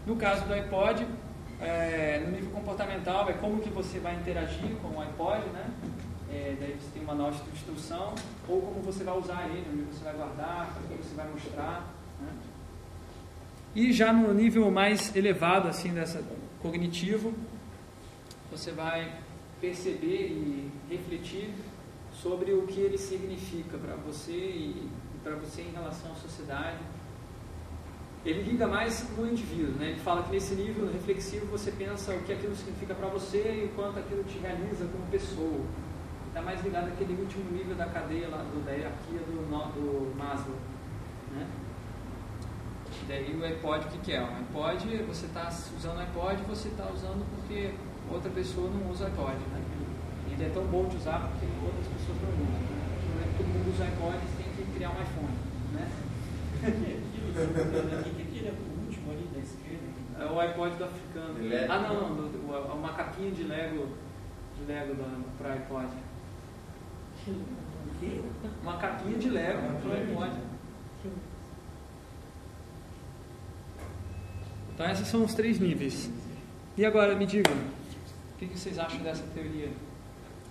No caso do iPod, é, no nível comportamental, é como que você vai interagir com o iPod, né? É, daí você tem uma nota de instrução, ou como você vai usar ele, onde você vai guardar, o que você vai mostrar. Né? E já no nível mais elevado, assim, dessa cognitivo, você vai perceber e refletir sobre o que ele significa para você e, e para você em relação à sociedade ele lida mais no indivíduo, né? Ele fala que nesse nível reflexivo você pensa o que aquilo significa para você e o quanto aquilo te realiza como pessoa. Está mais ligado àquele último nível da cadeia lá, do, da hierarquia do, do Maslow, né? Daí o iPod, o que, que é? O iPod, você está usando o iPod, você está usando porque outra pessoa não usa o iPod, né? Ele é tão bom de usar porque outras pessoas não usam. Né? Não é que todo mundo usa iPod, você tem que criar um iPhone, né? <laughs> que é o último ali da esquerda? É o iPod do africano. Ah, não, não, o, o macaquinho de Lego, de Lego para iPod. O quê? Macaquinho de Lego para iPod. Então, esses são os três níveis. E agora, me digam, o que vocês acham dessa teoria?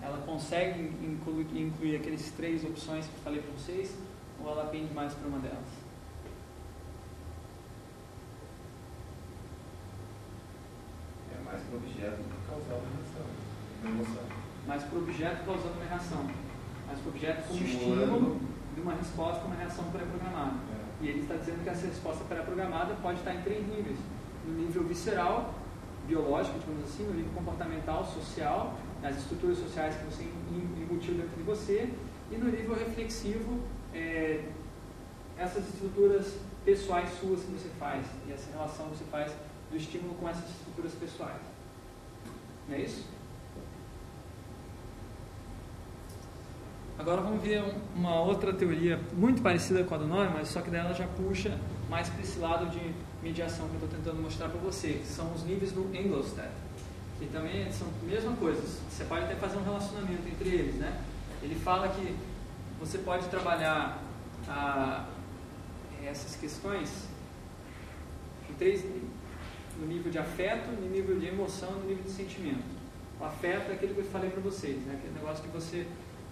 Ela consegue incluir, incluir aquelas três opções que eu falei para vocês? Ou ela pende mais para uma delas? mais para o objeto causando uma emoção. Mais para o objeto causando uma reação. Para o objeto como estímulo de uma resposta, uma reação pré-programada. É. E ele está dizendo que essa resposta pré-programada pode estar em três níveis. No nível visceral, biológico, digamos assim, no nível comportamental, social, nas estruturas sociais que você embutiu dentro de você, e no nível reflexivo, é, essas estruturas pessoais suas que você faz, e essa relação que você faz do estímulo com essas estruturas pessoais. Não é isso? Agora vamos ver uma outra teoria muito parecida com a do mas só que dela já puxa mais para esse lado de mediação que eu estou tentando mostrar para você, que são os níveis do Engelstad. E também são a mesma coisa, você pode até fazer um relacionamento entre eles, né? Ele fala que você pode trabalhar essas questões em três, no nível de afeto, no nível de emoção, no nível de sentimento. O afeto é aquele que eu falei para vocês, né? aquele negócio que você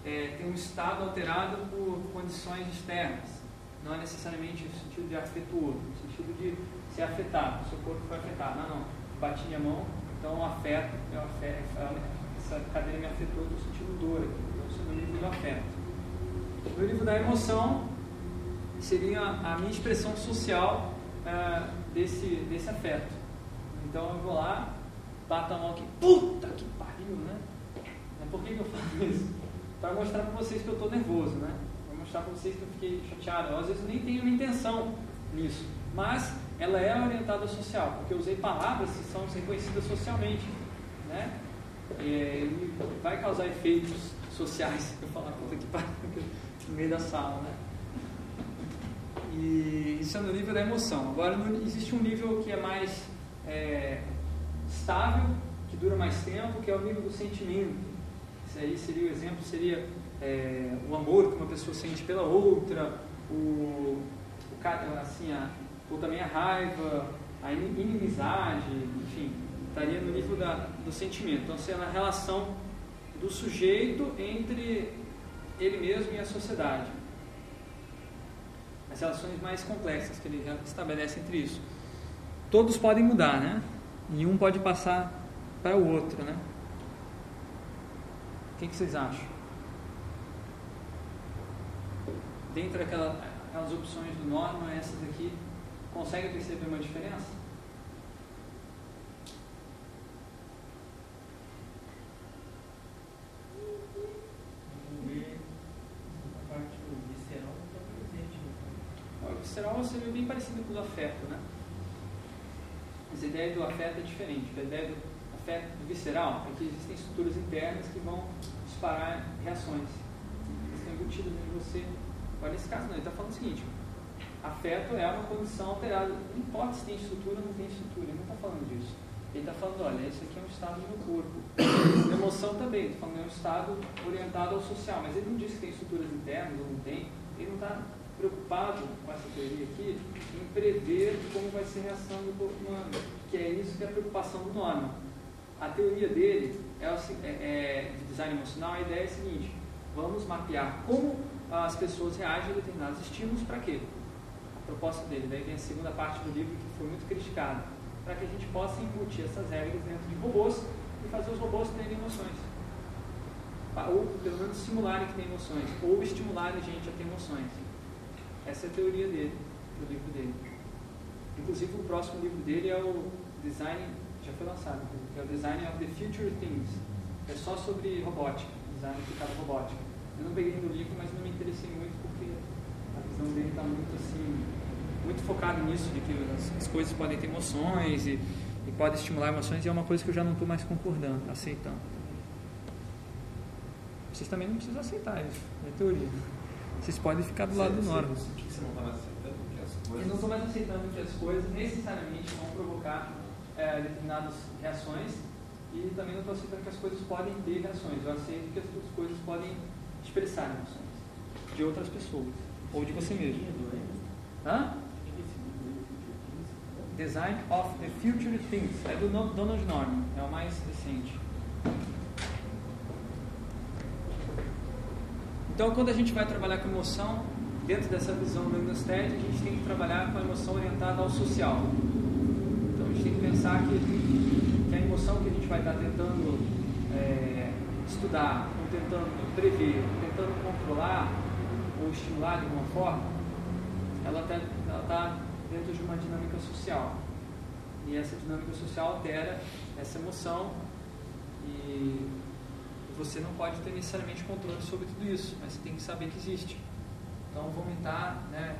é, tem um estado alterado por condições externas. Não é necessariamente no sentido de afetuoso, no sentido de ser afetado, o seu corpo foi afetado. Não, não. Bati minha mão, então o afeto, eu afeto, essa cadeira me afetou no sentido dor. Então, isso é no nível do afeto. No nível da emoção, seria a minha expressão social uh, desse, desse afeto. Então eu vou lá, bato a mão aqui, puta que pariu, né? Por que, que eu faço isso? Para mostrar para vocês que eu estou nervoso, né? Para mostrar para vocês que eu fiquei chateado. Eu, às vezes nem tenho intenção nisso, mas ela é orientada social, porque eu usei palavras que são reconhecidas socialmente, né? É, vai causar efeitos sociais, <laughs> eu falar que pariu <laughs> no meio da sala, né? E isso é no nível da emoção. Agora, existe um nível que é mais é, estável, que dura mais tempo, que é o nível do sentimento. Aí seria o exemplo, seria é, o amor que uma pessoa sente pela outra, o, o assim, a, ou também a raiva, a inimizade, enfim, estaria no nível da, do sentimento. Então, seria a relação do sujeito entre ele mesmo e a sociedade as relações mais complexas que ele estabelece entre isso. Todos podem mudar, né? E um pode passar para o outro, né? O que, que vocês acham? Dentre aquela, aquelas opções do norma, essas aqui, consegue perceber uma diferença? visceral seria bem parecido com o do afeto, né? Mas a ideia do afeto é diferente. A ideia do afeto visceral é que existem estruturas internas que vão disparar reações. Eles estão embutidas em você. Agora, nesse caso, não. Ele está falando o seguinte: afeto é uma condição alterada. Não importa se tem estrutura ou não tem estrutura. Ele não está falando disso. Ele está falando, olha, esse aqui é um estado do corpo. <coughs> Emoção também, está falando é um estado orientado ao social, mas ele não diz que tem estruturas internas ou não tem. Ele não está preocupado com essa teoria aqui em prever como vai ser a reação do corpo humano, que é isso que é a preocupação do Norman. A teoria dele é, é, é, de design emocional, a ideia é a seguinte, vamos mapear como as pessoas reagem a determinados estímulos para quê? A proposta dele, daí vem a segunda parte do livro que foi muito criticada, para que a gente possa embutir essas regras dentro de robôs e fazer os robôs terem emoções. Ou pelo menos simularem que têm emoções, ou estimularem a gente a ter emoções. Essa é a teoria dele, do livro dele. Inclusive, o próximo livro dele é o Design, já foi lançado, é o Design of the Future Things. É só sobre robótica, design aplicado à robótica. Eu não peguei no livro, mas não me interessei muito porque a visão dele está muito assim, muito focado nisso, de que as, as coisas podem ter emoções e, e podem estimular emoções, e é uma coisa que eu já não estou mais concordando, aceitando. Vocês também não precisam aceitar isso, é teoria. Vocês podem ficar do lado do norma. Você não está mais aceitando que as coisas. Eu não estou mais aceitando que as coisas necessariamente vão provocar é, determinadas reações e também não estou aceitando que as coisas podem ter reações. Eu aceito que as coisas podem expressar emoções de outras pessoas ou de você mesmo. Hã? Design of the Future Things. É do Donald Norman, é o mais recente. Então, quando a gente vai trabalhar com emoção, dentro dessa visão do Understand, a gente tem que trabalhar com a emoção orientada ao social. Pensar que, que a emoção que a gente vai estar tentando é, estudar, ou tentando prever, tentando controlar ou estimular de alguma forma, ela está tá dentro de uma dinâmica social. E essa dinâmica social altera essa emoção e você não pode ter necessariamente controle sobre tudo isso, mas você tem que saber que existe. Então, vomitar né,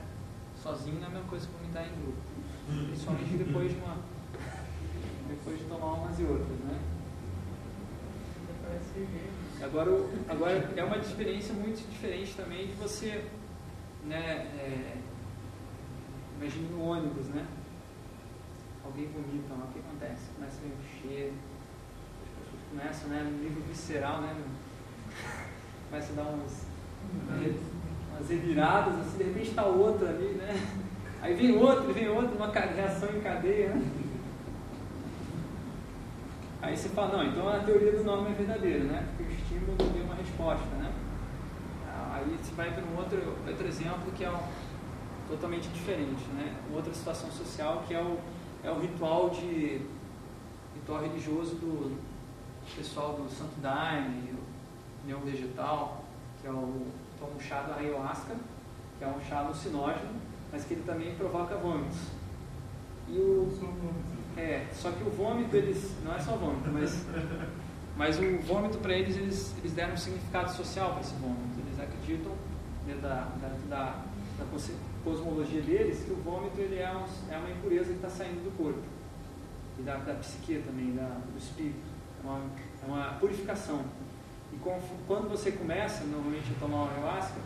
sozinho não é a mesma coisa que vomitar em grupo. Principalmente depois de uma. Depois de tomar umas e outras, né? Agora, agora é uma experiência muito diferente também de você, né, é, imagine no ônibus, né? Alguém vomita lá, o que acontece? Começa a ver um cheiro, começa, né, no nível visceral, né, <laughs> começa a dar uns, umas reviradas, assim, de repente está outro ali, né, aí vem outro, vem outro, uma reação em cadeia, né, Aí você fala, não, então a teoria do norma é verdadeira, né? Porque o estímulo deu uma resposta, né? Aí você vai para um outro, outro exemplo que é um, totalmente diferente, né? Outra situação social que é o, é o ritual de ritual religioso do pessoal do Santo Daime, o Neon Vegetal, que é o, toma chá da ayahuasca, que é um chá alucinógeno, mas que ele também provoca vômitos. E o, é, só que o vômito, eles, não é só vômito, mas, mas o vômito para eles, eles, eles deram um significado social para esse vômito. Eles acreditam, dentro da, da, da, cosmologia deles, que o vômito ele é, um, é uma impureza que está saindo do corpo, e da, da psique também, da, do espírito. É uma, é uma purificação. E com, quando você começa, normalmente, a tomar uma ayahuasca,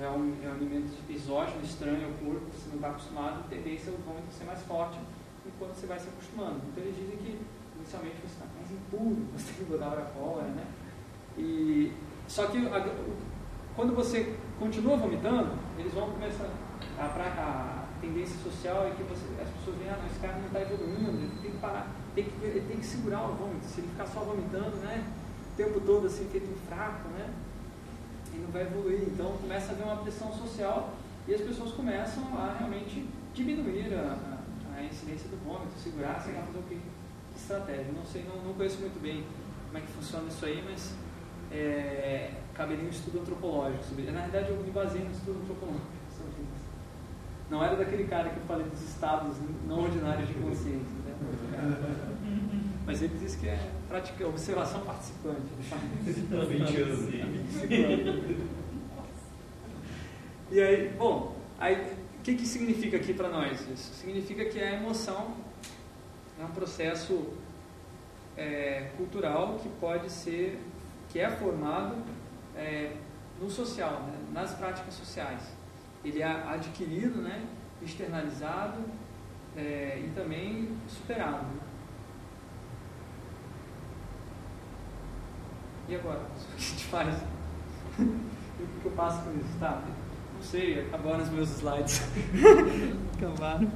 é um, é um alimento exógeno, estranho ao corpo, você não está acostumado, a tendência é o vômito ser mais forte enquanto você vai se acostumando. Então eles dizem que inicialmente você está mais impuro, <laughs> você tem que botar para fora, né? E, só que a, quando você continua vomitando, eles vão começar a, a, a tendência social é que você, as pessoas veem, ah, não, esse cara não está evoluindo, ele tem que parar, tem que, ele tem que segurar o vômito. Se ele ficar só vomitando, né, o tempo todo assim, feito um fraco, né, ele não vai evoluir. Então começa a haver uma pressão social e as pessoas começam a realmente diminuir a, a incidência do vômito, segurar, sei lá, fazer o que? Estratégia. Não sei, não, não conheço muito bem como é que funciona isso aí, mas é, caberia um estudo antropológico sobre isso. Na verdade, eu me baseei no estudo antropológico sobre isso. Não era daquele cara que eu falei dos estados não ordinários de consciência. Né? Mas ele disse que é prática, observação participante. 20 anos. E aí, bom, aí o que, que significa aqui para nós isso? Significa que a emoção é um processo é, cultural que pode ser, que é formado é, no social, né? nas práticas sociais. Ele é adquirido, né? externalizado é, e também superado. E agora? <laughs> O que a gente faz? <laughs> o que eu passo com isso? Tá, sei, acabaram os meus slides. <laughs> acabaram.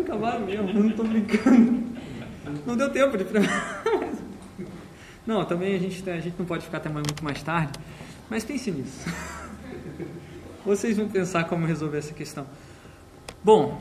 Acabaram mesmo, não estou brincando. Não deu tempo de <laughs> Não, também a gente, a gente não pode ficar até muito mais tarde, mas pense nisso. <laughs> Vocês vão pensar como resolver essa questão. Bom,